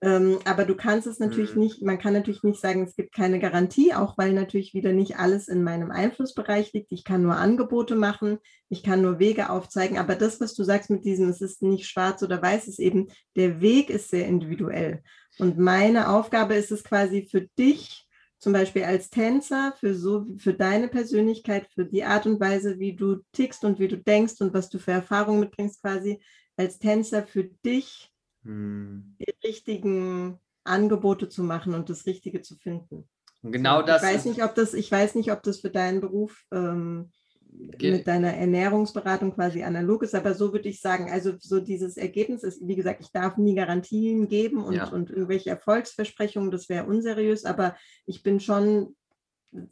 Ähm, aber du kannst es natürlich mhm. nicht, man kann natürlich nicht sagen, es gibt keine Garantie, auch weil natürlich wieder nicht alles in meinem Einflussbereich liegt. Ich kann nur Angebote machen, ich kann nur Wege aufzeigen, aber das, was du sagst mit diesem, es ist nicht schwarz oder weiß, ist eben, der Weg ist sehr individuell. Und meine Aufgabe ist es quasi für dich, zum Beispiel als Tänzer, für, so, für deine Persönlichkeit, für die Art und Weise, wie du tickst und wie du denkst und was du für Erfahrungen mitbringst, quasi als Tänzer für dich hm. die richtigen Angebote zu machen und das Richtige zu finden. Und genau das. Ich weiß nicht, ob das, ich weiß nicht, ob das für deinen Beruf ähm, mit deiner Ernährungsberatung quasi analog ist, aber so würde ich sagen, also so dieses Ergebnis ist, wie gesagt, ich darf nie Garantien geben und, ja. und irgendwelche Erfolgsversprechungen, das wäre unseriös, aber ich bin schon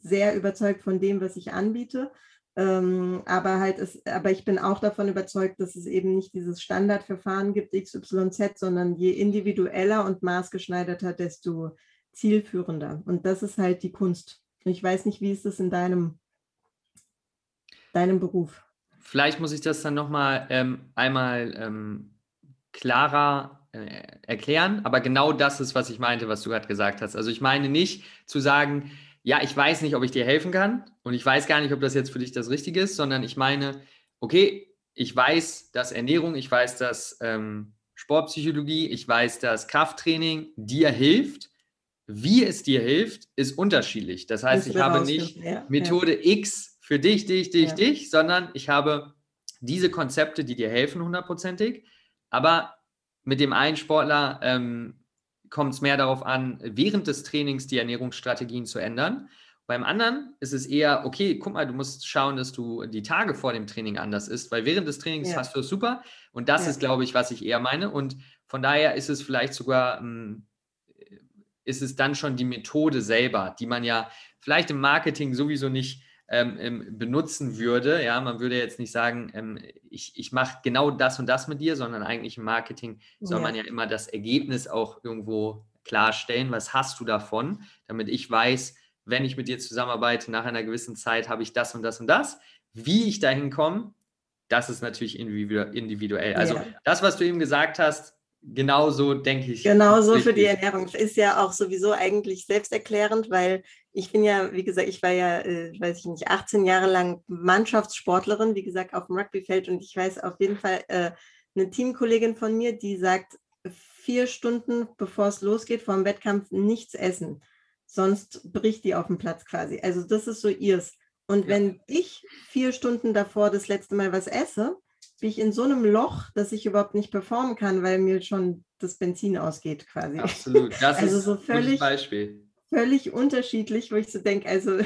sehr überzeugt von dem, was ich anbiete. Ähm, aber halt ist, aber ich bin auch davon überzeugt, dass es eben nicht dieses Standardverfahren gibt, XYZ, sondern je individueller und maßgeschneiderter, desto zielführender. Und das ist halt die Kunst. Ich weiß nicht, wie ist es in deinem deinem Beruf? Vielleicht muss ich das dann nochmal ähm, einmal ähm, klarer äh, erklären, aber genau das ist, was ich meinte, was du gerade gesagt hast. Also ich meine nicht zu sagen, ja, ich weiß nicht, ob ich dir helfen kann und ich weiß gar nicht, ob das jetzt für dich das Richtige ist, sondern ich meine, okay, ich weiß, dass Ernährung, ich weiß, dass ähm, Sportpsychologie, ich weiß, dass Krafttraining dir hilft. Wie es dir hilft, ist unterschiedlich. Das heißt, ich habe nicht ja, Methode ja. X für dich, dich, dich, ja. dich, sondern ich habe diese Konzepte, die dir helfen hundertprozentig. Aber mit dem einen Sportler ähm, kommt es mehr darauf an, während des Trainings die Ernährungsstrategien zu ändern. Beim anderen ist es eher, okay, guck mal, du musst schauen, dass du die Tage vor dem Training anders isst, weil während des Trainings ja. hast du es super. Und das ja. ist, glaube ich, was ich eher meine. Und von daher ist es vielleicht sogar, ähm, ist es dann schon die Methode selber, die man ja vielleicht im Marketing sowieso nicht ähm, benutzen würde. Ja, man würde jetzt nicht sagen, ähm, ich, ich mache genau das und das mit dir, sondern eigentlich im Marketing soll ja. man ja immer das Ergebnis auch irgendwo klarstellen. Was hast du davon, damit ich weiß, wenn ich mit dir zusammenarbeite, nach einer gewissen Zeit habe ich das und das und das. Wie ich dahin komme, das ist natürlich individuell. Also ja. das, was du eben gesagt hast, genauso denke ich. Genauso für die Ernährung. Ist ja auch sowieso eigentlich selbsterklärend, weil ich bin ja, wie gesagt, ich war ja, äh, weiß ich nicht, 18 Jahre lang Mannschaftssportlerin, wie gesagt, auf dem Rugbyfeld und ich weiß auf jeden Fall äh, eine Teamkollegin von mir, die sagt, vier Stunden bevor es losgeht, vor dem Wettkampf nichts essen. Sonst bricht die auf dem Platz quasi. Also das ist so ihrs. Und ja. wenn ich vier Stunden davor das letzte Mal was esse, bin ich in so einem Loch, dass ich überhaupt nicht performen kann, weil mir schon das Benzin ausgeht quasi. Absolut. Das also ist so völlig, ein Beispiel. Völlig unterschiedlich, wo ich so denke, also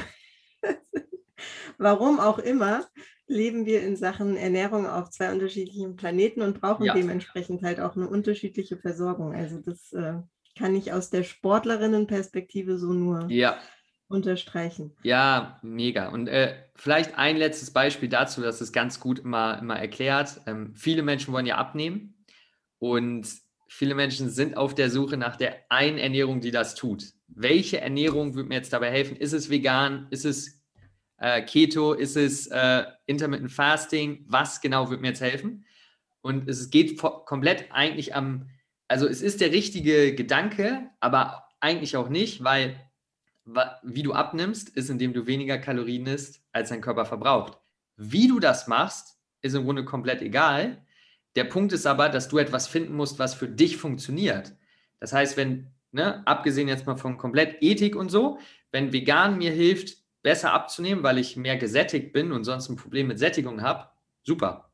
[laughs] warum auch immer, leben wir in Sachen Ernährung auf zwei unterschiedlichen Planeten und brauchen ja. dementsprechend halt auch eine unterschiedliche Versorgung. Also das äh, kann ich aus der Sportlerinnenperspektive so nur ja unterstreichen. Ja, mega. Und äh, vielleicht ein letztes Beispiel dazu, das ist ganz gut immer, immer erklärt. Ähm, viele Menschen wollen ja abnehmen Und viele Menschen sind auf der Suche nach der einen Ernährung, die das tut. Welche Ernährung wird mir jetzt dabei helfen? Ist es vegan? Ist es äh, Keto? Ist es äh, Intermittent Fasting? Was genau wird mir jetzt helfen? Und es geht komplett eigentlich am, also es ist der richtige Gedanke, aber eigentlich auch nicht, weil wie du abnimmst, ist, indem du weniger Kalorien isst, als dein Körper verbraucht. Wie du das machst, ist im Grunde komplett egal. Der Punkt ist aber, dass du etwas finden musst, was für dich funktioniert. Das heißt, wenn, ne, abgesehen jetzt mal von komplett Ethik und so, wenn vegan mir hilft, besser abzunehmen, weil ich mehr gesättigt bin und sonst ein Problem mit Sättigung habe, super.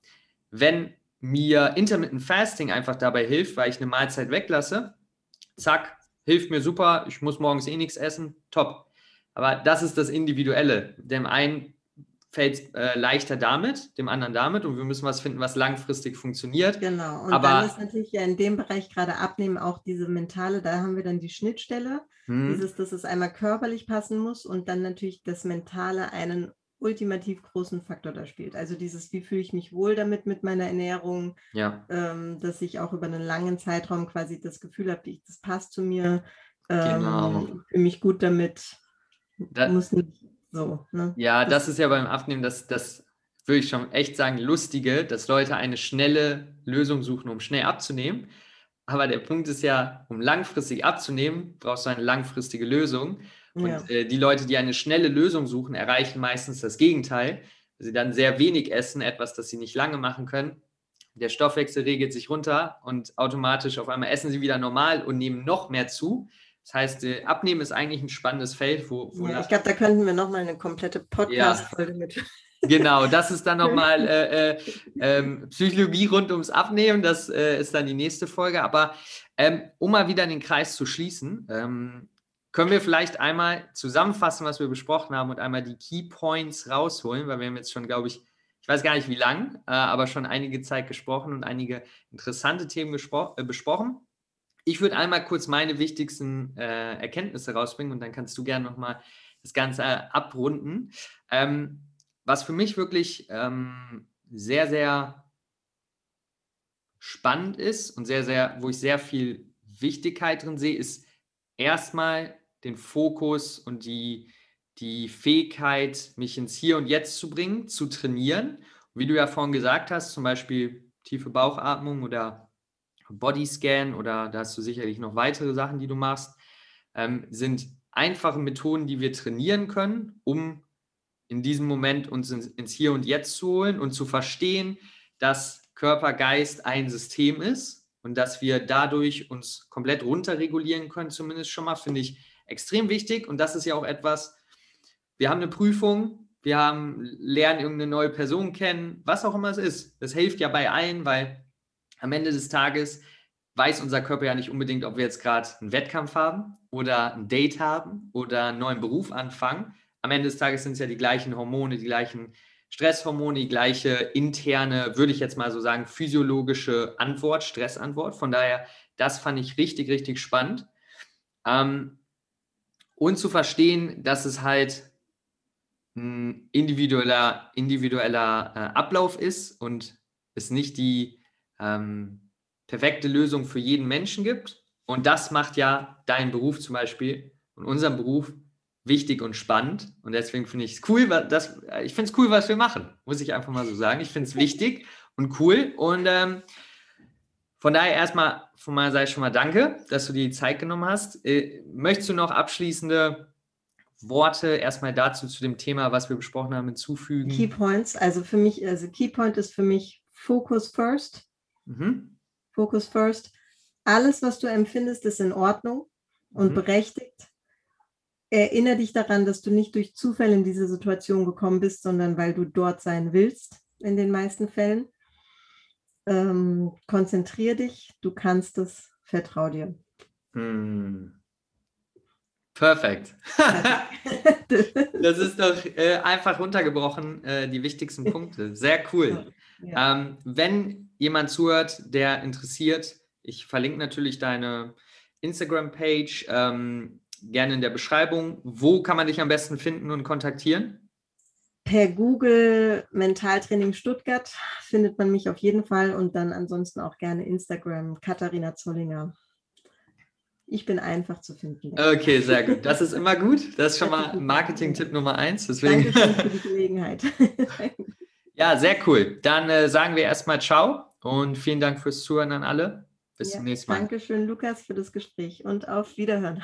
Wenn mir Intermittent Fasting einfach dabei hilft, weil ich eine Mahlzeit weglasse, zack, hilft mir super, ich muss morgens eh nichts essen, top. Aber das ist das Individuelle. Dem einen fällt es äh, leichter damit, dem anderen damit und wir müssen was finden, was langfristig funktioniert. Genau, und Aber, dann ist natürlich ja in dem Bereich gerade abnehmen auch diese mentale, da haben wir dann die Schnittstelle, hm. dieses, dass es einmal körperlich passen muss und dann natürlich das Mentale einen ultimativ großen Faktor da spielt. Also dieses, wie fühle ich mich wohl damit mit meiner Ernährung, ja. ähm, dass ich auch über einen langen Zeitraum quasi das Gefühl habe, das passt zu mir, ähm, genau. fühle mich gut damit, da, muss nicht so. Ne? Ja, das, das ist ja beim Abnehmen das, das würde ich schon echt sagen, lustige, dass Leute eine schnelle Lösung suchen, um schnell abzunehmen. Aber der Punkt ist ja, um langfristig abzunehmen, brauchst du eine langfristige Lösung. Und ja. äh, die Leute, die eine schnelle Lösung suchen, erreichen meistens das Gegenteil. Sie dann sehr wenig essen, etwas, das sie nicht lange machen können. Der Stoffwechsel regelt sich runter und automatisch auf einmal essen sie wieder normal und nehmen noch mehr zu. Das heißt, äh, Abnehmen ist eigentlich ein spannendes Feld, wo. wo ja, ich glaube, da könnten wir nochmal eine komplette Podcast-Folge ja. mit. Genau, das ist dann nochmal äh, äh, ähm, Psychologie rund ums Abnehmen. Das äh, ist dann die nächste Folge. Aber ähm, um mal wieder den Kreis zu schließen, ähm, können wir vielleicht einmal zusammenfassen, was wir besprochen haben und einmal die Key Points rausholen, weil wir haben jetzt schon, glaube ich, ich weiß gar nicht wie lang, äh, aber schon einige Zeit gesprochen und einige interessante Themen äh, besprochen. Ich würde einmal kurz meine wichtigsten äh, Erkenntnisse rausbringen und dann kannst du gerne nochmal das Ganze äh, abrunden. Ähm, was für mich wirklich ähm, sehr, sehr spannend ist und sehr, sehr, wo ich sehr viel Wichtigkeit drin sehe, ist erstmal den Fokus und die, die Fähigkeit, mich ins Hier und Jetzt zu bringen, zu trainieren. wie du ja vorhin gesagt hast, zum Beispiel tiefe Bauchatmung oder Bodyscan oder da hast du sicherlich noch weitere Sachen, die du machst, ähm, sind einfache Methoden, die wir trainieren können, um in diesem Moment uns ins, ins Hier und Jetzt zu holen und zu verstehen, dass Körper, Geist ein System ist und dass wir dadurch uns komplett runterregulieren können, zumindest schon mal, finde ich extrem wichtig und das ist ja auch etwas, wir haben eine Prüfung, wir haben, lernen irgendeine neue Person kennen, was auch immer es ist. Das hilft ja bei allen, weil am Ende des Tages weiß unser Körper ja nicht unbedingt, ob wir jetzt gerade einen Wettkampf haben oder ein Date haben oder einen neuen Beruf anfangen. Am Ende des Tages sind es ja die gleichen Hormone, die gleichen Stresshormone, die gleiche interne, würde ich jetzt mal so sagen, physiologische Antwort, Stressantwort. Von daher, das fand ich richtig, richtig spannend. Ähm, und zu verstehen, dass es halt ein individueller, individueller äh, Ablauf ist und es nicht die ähm, perfekte Lösung für jeden Menschen gibt. Und das macht ja deinen Beruf zum Beispiel und unseren Beruf wichtig und spannend. Und deswegen finde ich es cool, dass, ich finde es cool, was wir machen, muss ich einfach mal so sagen. Ich finde es wichtig und cool. Und ähm, von daher erstmal von meiner Seite schon mal danke, dass du dir die Zeit genommen hast. Äh, möchtest du noch abschließende Worte erstmal dazu zu dem Thema, was wir besprochen haben, hinzufügen? Key Points, also für mich, also Key Point ist für mich Focus first. Mhm. Focus first. Alles, was du empfindest, ist in Ordnung und mhm. berechtigt. Erinnere dich daran, dass du nicht durch Zufall in diese Situation gekommen bist, sondern weil du dort sein willst, in den meisten Fällen. Ähm, konzentrier dich, du kannst es, vertrau dir. Hm. Perfekt. [laughs] [laughs] das ist doch äh, einfach runtergebrochen, äh, die wichtigsten Punkte. Sehr cool. Ja. Ähm, wenn jemand zuhört, der interessiert, ich verlinke natürlich deine Instagram-Page ähm, gerne in der Beschreibung. Wo kann man dich am besten finden und kontaktieren? Per Google Mentaltraining Stuttgart findet man mich auf jeden Fall und dann ansonsten auch gerne Instagram Katharina Zollinger. Ich bin einfach zu finden. Okay, sehr gut. Das ist immer gut. Das ist schon mal Marketing-Tipp Nummer eins. Deswegen. Danke für die [laughs] Gelegenheit. ja, sehr cool. Dann äh, sagen wir erstmal Ciao und vielen Dank fürs Zuhören an alle. Bis ja, zum nächsten Mal. Dankeschön, Lukas, für das Gespräch und auf Wiederhören.